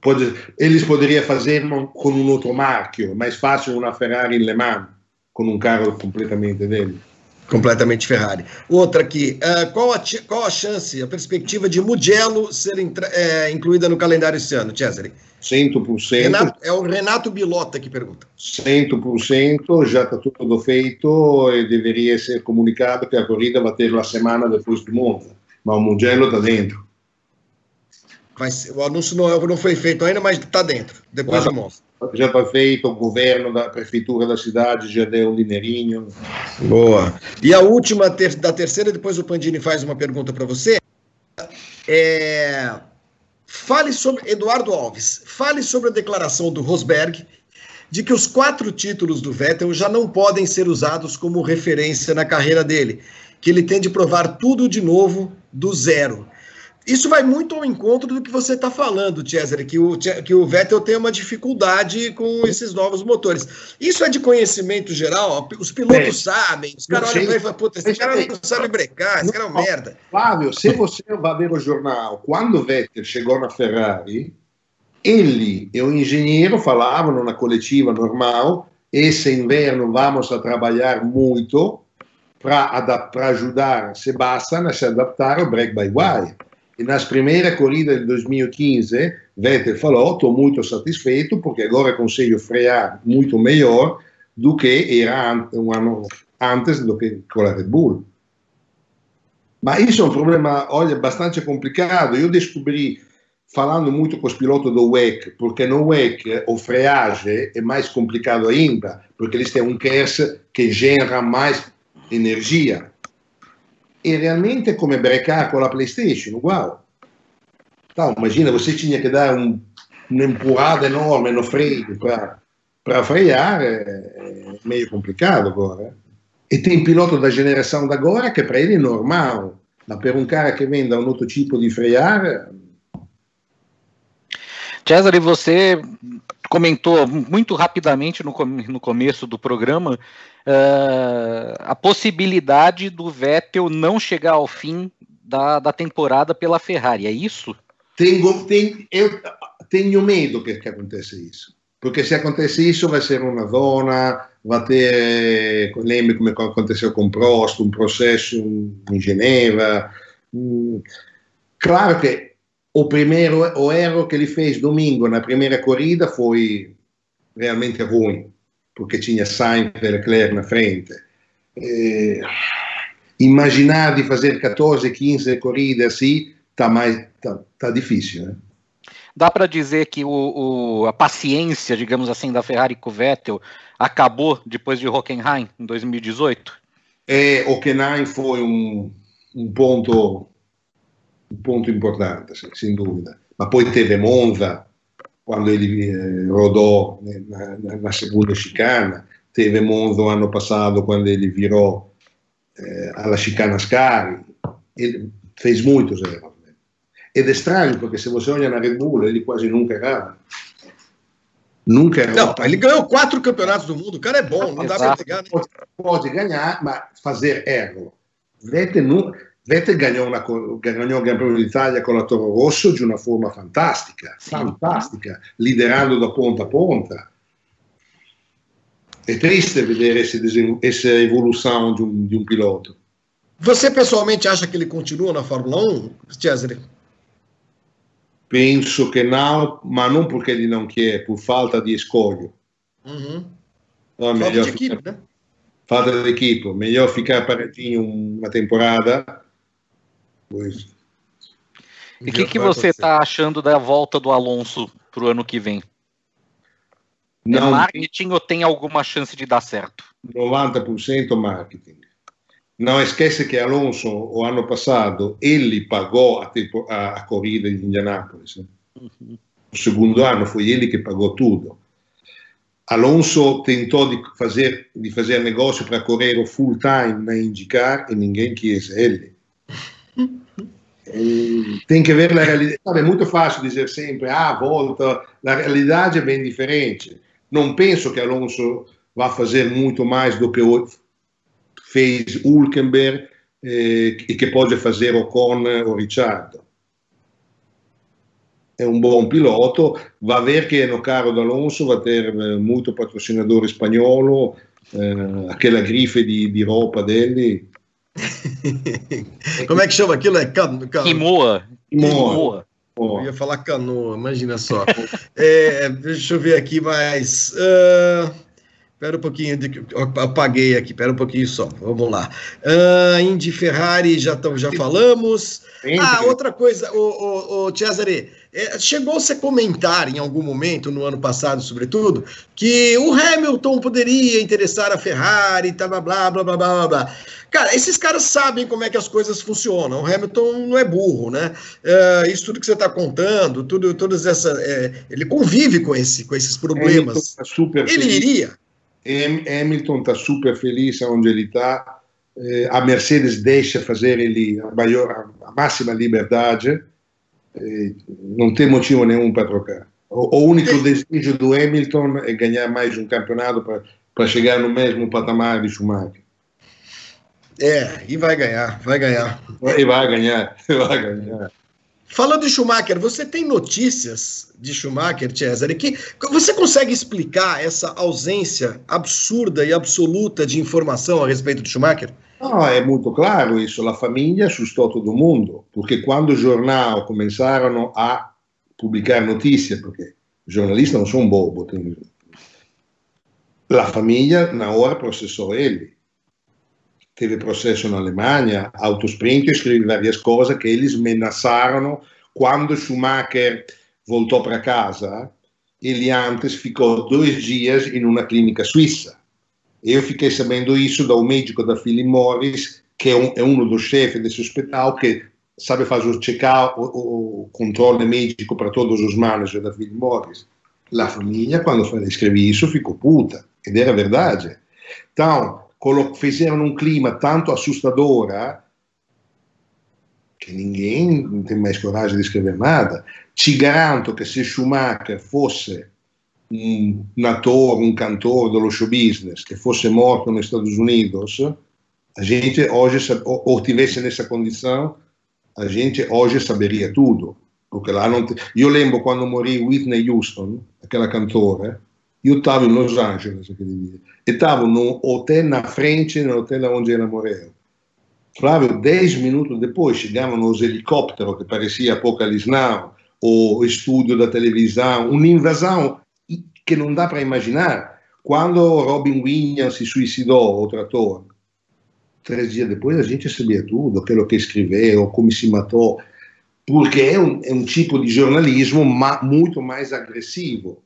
pode, eles poderiam fazer com um outro marchio, mais fácil uma Ferrari em Le Mans, com um carro completamente dele. Completamente Ferrari. Outra aqui, uh, qual, a, qual a chance, a perspectiva de Mugello ser é, incluída no calendário esse ano, Cesare? 100%. Renato, é o Renato Bilota que pergunta. 100%, já está tudo feito e deveria ser comunicado que a corrida vai ter a semana depois do Monza, mas o Mugello está dentro. Mas o anúncio não, não foi feito ainda, mas está dentro, depois do Monza. Já feito, o governo da prefeitura da cidade já deu um dinheirinho. Boa. E a última ter, da terceira, depois o Pandini faz uma pergunta para você. É, Fale sobre Eduardo Alves. Fale sobre a declaração do Rosberg de que os quatro títulos do Vettel já não podem ser usados como referência na carreira dele, que ele tem de provar tudo de novo do zero. Isso vai muito ao encontro do que você está falando, Cesare, que o, que o Vettel tem uma dificuldade com esses novos motores. Isso é de conhecimento geral? Os pilotos é. sabem, os caras olham para ele e falam, puta, esse cara não sabe brecar, esse cara é uma merda. Flávio, se você vai ver o jornal, quando o Vettel chegou na Ferrari, ele e o engenheiro falavam na coletiva normal, esse inverno vamos a trabalhar muito para ajudar Sebastian a se adaptar ao break by wire. Nas primeiras corridas de 2015, Vettel falou: estou muito satisfeito porque agora consigo frear muito melhor do que era um ano antes do que com a Red Bull. Mas isso é um problema, olha, bastante complicado. Eu descobri, falando muito com os pilotos do WEC, porque no WEC o freagem é mais complicado ainda, porque eles têm um KERS que gera mais energia realmente come brecar com a PlayStation, uguale. Então, imagina, você tinha que dar um, uma empurrada enorme no freio para frear, é, é, meio complicado agora. E tem piloto da geração da agora que para ele é normal, mas per un cara che vende um outro tipo de frear. Cesare, você comentou muito rapidamente no, no começo do programa uh, a possibilidade do Vettel não chegar ao fim da, da temporada pela Ferrari, é isso? tenho, tenho, eu tenho medo que, que aconteça isso. Porque se acontece isso vai ser uma zona, vai ter, lembra come aconteceu com Prost, um processo em Geneva. Claro que o primeiro o erro que ele fez domingo na primeira corrida foi realmente ruim, porque tinha Sainz e Leclerc na frente. Eh, imaginar de fazer 14, 15 corridas assim está mais tá, tá difícil, né? Dá para dizer que o, o, a paciência, digamos assim, da Ferrari com o Vettel acabou depois de Hockenheim em 2018? É, Hockenheim foi um, um ponto um ponto importante, sem dúvida. Mas poi teve Monza, quando ele eh, rodò na, segunda chicana, teve Monza o ano passado quando ele virou eh, alla chicana Scari, ele fez muitos erros. Ed è strano perché se você olha na Red Bull, ele quase nunca errava. Nunca errava. Não, ele ganhou quatro campeonatos do mundo, o cara é bom, não dá para pegar. Né? Pode, pode ganhar, mas fazer erro. Vettel nunca Vettel ganhou, una, ganhou o Campeonato d'Italia con la Toro Rosso di una forma fantastica, fantastica, liderando da ponta a ponta. È triste vedere essa evolução de um, de um piloto. Você pessoalmente acha que ele continua na Fórmula 1, Cesare? Penso che no, ma non perché ele não quer, por falta di escolho. Uhum. Não, falta de equipe, né? Falta de equipe. Melhor ficar paradinho uma temporada Pois. E o que, que você está achando da volta do Alonso para o ano que vem? É Não, é marketing ou tem alguma chance de dar certo? 90% marketing. Não esquece que Alonso, o ano passado, ele pagou a, tempo, a, a corrida de Indianápolis. Né? Uhum. O segundo ano foi ele que pagou tudo. Alonso tentou de fazer, de fazer negócio para correr full time na IndyCar e ninguém quis ele. Tem que ver a realidade. Sabe, é muito fácil dizer sempre, ah, volta, a realidade é bem diferente. Não penso que Alonso vá fazer muito mais do que fez Hulkenberg eh, e que pode fazer Ocon ou Ricciardo. É um bom piloto, vai ver que no carro do Alonso vai ter eh, muito patrocinador espanholo, eh, aquela grife de, de roupa dele Como é que chama aquilo? É can, can... Quimoa. Quimoa. Eu ia falar canoa, imagina só. é, deixa eu ver aqui mais. Uh, espera um pouquinho, de, apaguei aqui, espera um pouquinho só. Vamos lá. Uh, Indy Ferrari, já, tamo, já falamos. Ah, outra coisa, o, o, o Cesare, é, chegou-se a comentar em algum momento, no ano passado, sobretudo, que o Hamilton poderia interessar a Ferrari, tá, blá, blá, blá, blá, blá, blá. Cara, esses caras sabem como é que as coisas funcionam. O Hamilton não é burro, né? É, isso tudo que você está contando, tudo, todas essa, é, ele convive com, esse, com esses problemas. Tá super ele feliz. iria. Hamilton está super feliz onde ele está. É, a Mercedes deixa fazer ele a, maior, a máxima liberdade. É, não tem motivo nenhum para trocar. O, o único desejo do Hamilton é ganhar mais um campeonato para chegar no mesmo patamar de Schumacher. É, e vai ganhar, vai ganhar. E vai ganhar, vai ganhar. Falando de Schumacher, você tem notícias de Schumacher, Cesare, que você consegue explicar essa ausência absurda e absoluta de informação a respeito de Schumacher? Não, é muito claro isso. A família assustou todo mundo, porque quando o jornal começaram a publicar notícias, porque jornalistas não são bobos, a família na hora processou ele teve processo na Alemanha, Autosprint escreve várias coisas que eles ameaçaram quando Schumacher voltou para casa. Ele antes ficou dois dias em uma clínica suíça. Eu fiquei sabendo isso do médico da Philip Morris, que é um, é dos chefes desse hospital, que sabe fazer o check-out, o, o controle médico para todos os managers da Philip Morris. A família, quando escrevi isso, ficou puta, ed era verdade. Então, fizeram um clima tanto assustador eh, que ninguém não tem mais coragem de escrever nada. Te garanto que se Schumacher fosse um ator, um cantor do show business, que fosse morto nos Estados Unidos, a gente hoje, ou tivesse nessa condição, a gente hoje saberia tudo. Porque lá não te... Io lembro quando morì Whitney Houston, aquela cantora, io stavo in Los Angeles e stavo in un hotel na frente, nell'hotel onde ela morreu. Flávio, 10 minutos depois chegavam os helicópteros que parecia Apocalipse Now, o estúdio da televisão, uma invasão que não dá para imaginar. Quando Robin Williams se suicidou, o trator, três dias depois a gente sabia tudo, aquilo que escreveu, como se matou, porque é um tipo de jornalismo ma, muito mais agressivo.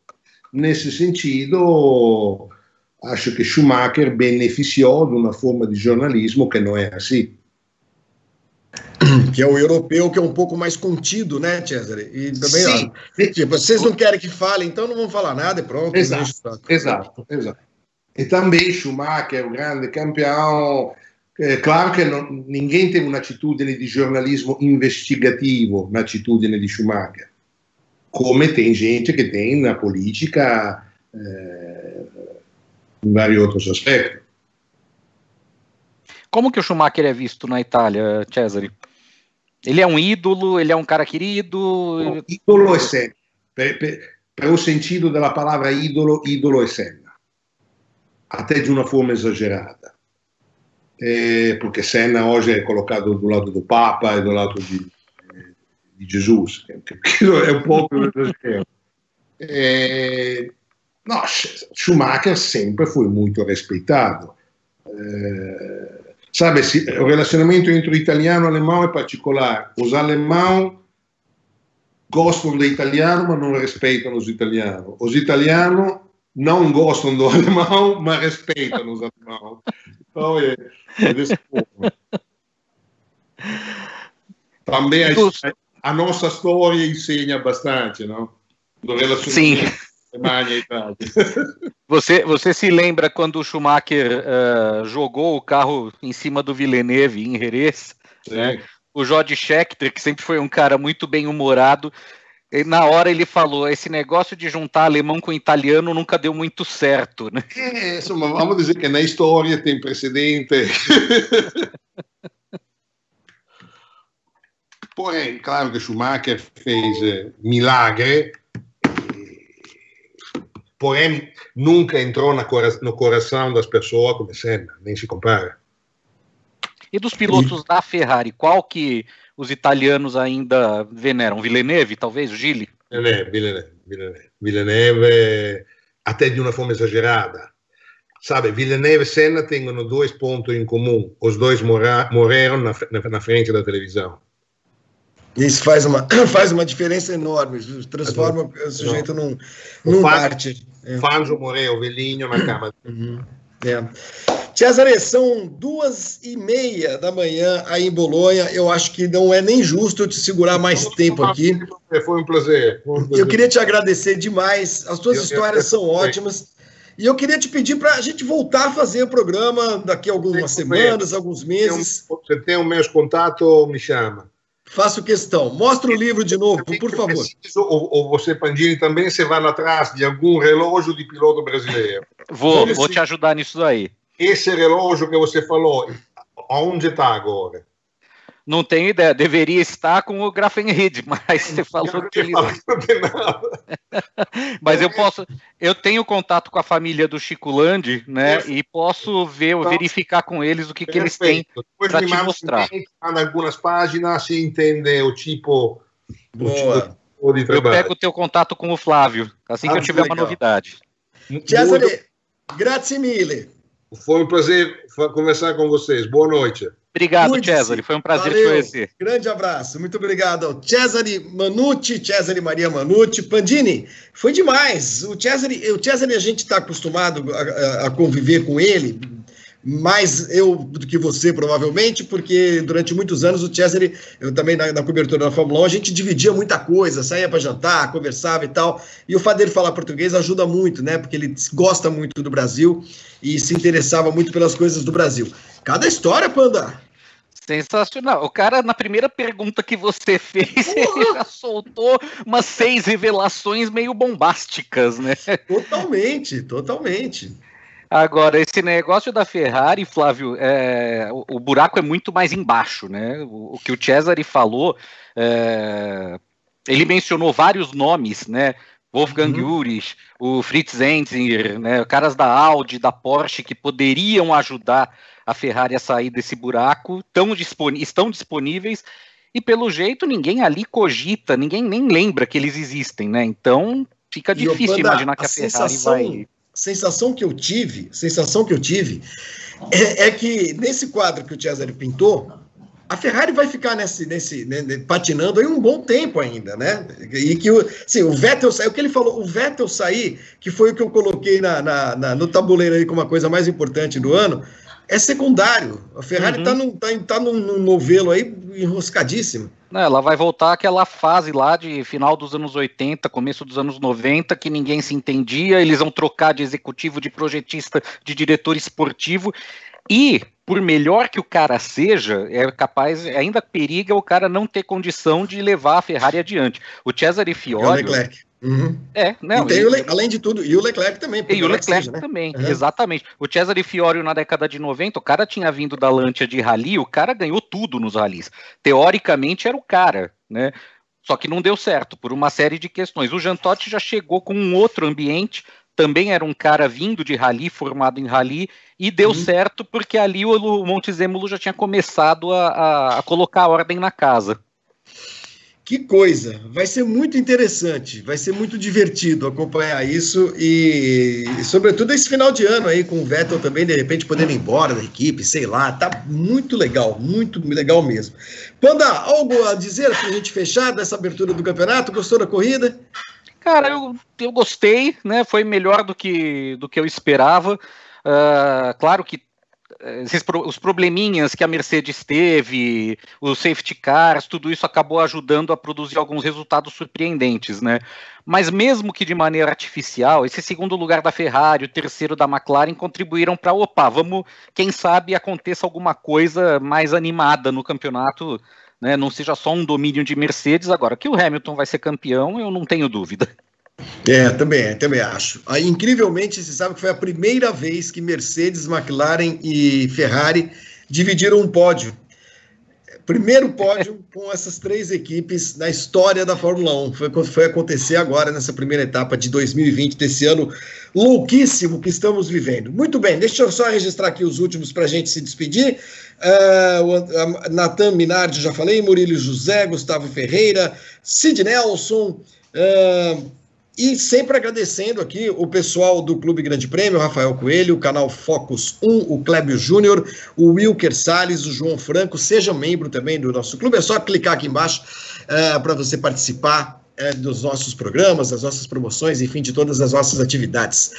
Nesse sentido, acho que Schumacher beneficiou de uma forma de jornalismo que não é assim. Que é o europeu, que é um pouco mais contido, né, Cesare? E também, Sim. ó, tipo, vocês não querem que fale, então não vão falar nada e pronto. Exato, exato, exato. E também Schumacher, o grande campeão, é claro que não, ninguém tem uma atitude de jornalismo investigativo na atitude de Schumacher, come tem gente que tem na política eh, em vários outros aspectos. Como que o Schumacher é visto na Itália, Cesare? Ele é um ídolo, ele é um cara querido? ídolo é Senna. Per, per, per o sentido da palavra ídolo, ídolo é Senna. Até de uma forma exagerada. É, porque Senna hoje é colocado do lado do Papa e do lado de, de Jesus, que, que é um pouco exagero. É, no, Schumacher sempre foi muito respeitado. É, sabe, o relacionamento entre o italiano e o alemão é particular. Os alemães gostam do italiano, mas não respeitam os italianos. Os italianos não gostam do alemão, mas respeitam os alemães. Então é, é dessa forma. Também a, a, nossa história ensina bastante, não? Do relacionamento. Sim. Alemanha e Itália. Você, você se lembra quando o Schumacher uh, jogou o carro em cima do Villeneuve em Jerez? Né? O Jorge Scheckter, que sempre foi um cara muito bem humorado, na hora ele falou: esse negócio de juntar alemão com italiano nunca deu muito certo. Né? É, insomma, vamos dizer que na história tem precedente. Porém, claro que Schumacher fez milagre porém nunca entrou no coração das pessoas como Senna, nem se compara. E dos pilotos e... da Ferrari, qual que os italianos ainda veneram? Villeneuve, talvez, o Gili? Villeneuve, Villeneuve, Villeneuve, Villeneuve até de uma forma exagerada. Sabe, Villeneuve e Senna têm dois pontos em comum. Os dois morreram na, na, na frente da televisão. Isso faz uma, faz uma diferença enorme, transforma o sujeito num, num parte. É. Fangio morreu velhinho na cama. Uhum. É. Cesare, são duas e meia da manhã aí em Bolonha. Eu acho que não é nem justo eu te segurar mais tempo aqui. Foi um prazer. Foi um prazer. Eu queria te agradecer demais. As tuas eu histórias são ótimas. E eu queria te pedir para a gente voltar a fazer o programa daqui a algumas semanas, alguns meses. Você tem os meus contatos, me chama. Faço questão. Mostra o livro de novo, por favor. Preciso, ou, ou, você, Pandini, também você vai atrás de algum relógio de piloto brasileiro. Vou, vou te ajudar nisso aí. Esse relógio que você falou, aonde está agora? Não tenho ideia, deveria estar com o Grafenried, mas você falou que ele. mas eu posso, eu tenho contato com a família do Chico Landi, né? E posso ver, verificar com eles o que, que eles têm para te mostrar. Em algumas páginas se entende o tipo, o tipo de trabalho. Eu pego o teu contato com o Flávio, assim que ah, eu tiver legal. uma novidade. Cesare, grazie mille. Foi um prazer conversar com vocês. Boa noite. Obrigado, Cesare. Foi um prazer Valeu. te conhecer. Grande abraço. Muito obrigado ao Cesare Manucci, Cesare Maria Manucci. Pandini, foi demais. O Cesare, o Cesare a gente está acostumado a, a, conviver com ele mais eu do que você, provavelmente, porque durante muitos anos o Cesare, eu também na, na cobertura da Fórmula 1, a gente dividia muita coisa, saía para jantar, conversava e tal. E o fato dele falar português ajuda muito, né? Porque ele gosta muito do Brasil e se interessava muito pelas coisas do Brasil. Cada história, Panda! Sensacional. O cara, na primeira pergunta que você fez, ele já soltou umas seis revelações meio bombásticas, né? Totalmente, totalmente. Agora, esse negócio da Ferrari, Flávio, é, o, o, buraco é muito mais embaixo, né? O, o que o Cesare falou, é, ele mencionou vários nomes, né? Wolfgang uhum. O Fritz Enzinger, né, caras da Audi, da Porsche, que poderiam ajudar a Ferrari a sair desse buraco, tão dispon estão disponíveis, e pelo jeito ninguém ali cogita, ninguém nem lembra que eles existem, né? Então fica difícil imaginar que a, a Ferrari sensação, vai. Sensação que eu tive, sensação que eu tive é, é que nesse quadro que o Cesare pintou, a Ferrari vai ficar nesse, nesse né, patinando aí um bom tempo ainda, né? E que o, assim, o Vettel sair, o que ele falou, o Vettel sair, que foi o que eu coloquei na, na, na no tabuleiro aí como a coisa mais importante do ano, é secundário. A Ferrari está uhum. tá, tá, tá num, num novelo aí enroscadíssimo. Ela vai voltar àquela fase lá de final dos anos 80, começo dos anos 90, que ninguém se entendia, eles vão trocar de executivo, de projetista, de diretor esportivo. E, por melhor que o cara seja, é capaz, ainda periga o cara não ter condição de levar a Ferrari adiante. O Cesare Fiore. É o Leclerc. Uhum. É, não. E Le... além de tudo, e o Leclerc também. E o Leclerc seja, né? também, uhum. exatamente. O Cesare Fiore na década de 90, o cara tinha vindo da Lancia de rally, o cara ganhou tudo nos rallies. Teoricamente era o cara, né? Só que não deu certo por uma série de questões. O Jean Todt já chegou com um outro ambiente, também era um cara vindo de rally, formado em rally, e deu uhum. certo porque ali o Montezemolo já tinha começado a, a, a colocar ordem na casa. Que coisa! Vai ser muito interessante, vai ser muito divertido acompanhar isso e, e, sobretudo, esse final de ano aí com o Vettel também, de repente, podendo ir embora da equipe, sei lá, tá muito legal, muito legal mesmo. Panda, algo a dizer para a gente fechar dessa abertura do campeonato? Gostou da corrida? Cara, eu, eu gostei, né? Foi melhor do que, do que eu esperava. Uh, claro que esses, os probleminhas que a Mercedes teve, os safety cars, tudo isso acabou ajudando a produzir alguns resultados surpreendentes, né? Mas mesmo que de maneira artificial, esse segundo lugar da Ferrari, o terceiro da McLaren contribuíram para, opa, vamos, quem sabe aconteça alguma coisa mais animada no campeonato, né? Não seja só um domínio de Mercedes. Agora, que o Hamilton vai ser campeão, eu não tenho dúvida. É, também, também acho. Aí, incrivelmente, você sabe que foi a primeira vez que Mercedes, McLaren e Ferrari dividiram um pódio. Primeiro pódio com essas três equipes na história da Fórmula 1. Foi, foi acontecer agora nessa primeira etapa de 2020, desse ano louquíssimo que estamos vivendo. Muito bem, deixa eu só registrar aqui os últimos para a gente se despedir. Uh, Natan Minardi, já falei, Murilo José, Gustavo Ferreira, Sid Nelson. Uh, e sempre agradecendo aqui o pessoal do Clube Grande Prêmio, Rafael Coelho, o canal Focus 1, o Clébio Júnior, o Wilker Salles, o João Franco. Seja membro também do nosso clube. É só clicar aqui embaixo uh, para você participar uh, dos nossos programas, das nossas promoções, enfim, de todas as nossas atividades.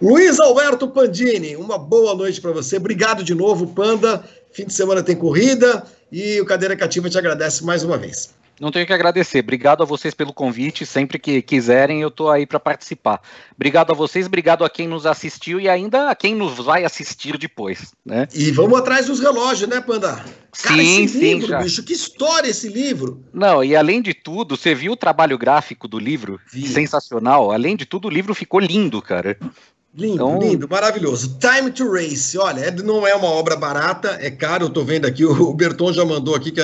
Luiz Alberto Pandini, uma boa noite para você. Obrigado de novo, Panda. Fim de semana tem corrida e o Cadeira Cativa te agradece mais uma vez. Não tenho que agradecer. Obrigado a vocês pelo convite. Sempre que quiserem, eu estou aí para participar. Obrigado a vocês, obrigado a quem nos assistiu e ainda a quem nos vai assistir depois. Né? E vamos atrás dos relógios, né, Panda? Cara, sim, esse sim, livro, já. bicho, que história esse livro! Não, e além de tudo, você viu o trabalho gráfico do livro? Vi. Sensacional. Além de tudo, o livro ficou lindo, cara. Lindo, então... lindo, maravilhoso. Time to Race, olha, é, não é uma obra barata, é caro, eu tô vendo aqui, o Berton já mandou aqui que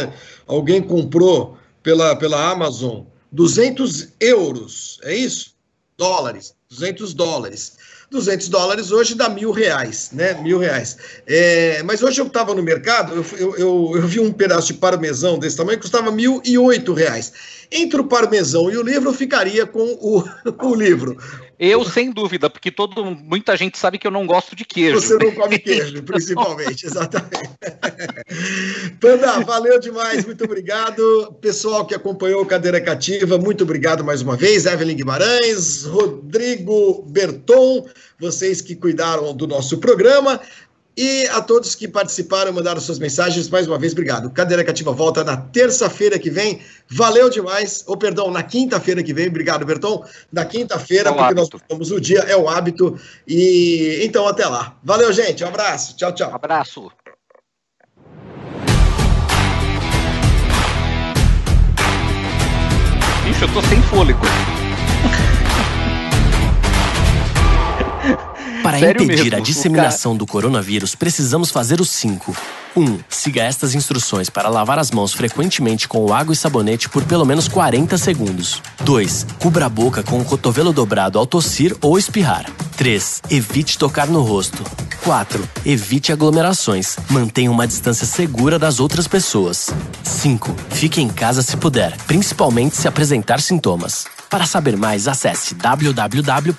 alguém comprou pela, pela Amazon 200 euros, é isso? Dólares, 200 dólares. 200 dólares hoje dá mil reais, né? Mil reais. É, mas hoje eu estava no mercado, eu, eu, eu, vi um pedaço de parmesão desse tamanho que custava mil e oito reais. Entre o parmesão e o livro, eu ficaria com o, o livro. Eu, sem dúvida, porque todo, muita gente sabe que eu não gosto de queijo. Você não come queijo, principalmente, exatamente. Panda, valeu demais, muito obrigado. Pessoal que acompanhou o Cadeira Cativa, muito obrigado mais uma vez. Evelyn Guimarães, Rodrigo Berton, vocês que cuidaram do nosso programa. E a todos que participaram, mandaram suas mensagens, mais uma vez, obrigado. Cadeira Cativa volta na terça-feira que vem. Valeu demais. Ou, perdão, na quinta-feira que vem. Obrigado, Berton. Na quinta-feira, é porque hábito. nós temos o dia, é o hábito. E então, até lá. Valeu, gente. Um abraço. Tchau, tchau. Um abraço. Ixi, eu tô sem fôlego. Para Sério impedir mesmo, a disseminação do coronavírus, precisamos fazer os cinco. 1. Um, siga estas instruções para lavar as mãos frequentemente com água e sabonete por pelo menos 40 segundos. 2. Cubra a boca com o cotovelo dobrado ao tossir ou espirrar. 3. Evite tocar no rosto. 4. Evite aglomerações. Mantenha uma distância segura das outras pessoas. 5. Fique em casa se puder, principalmente se apresentar sintomas. Para saber mais, acesse www.who.int.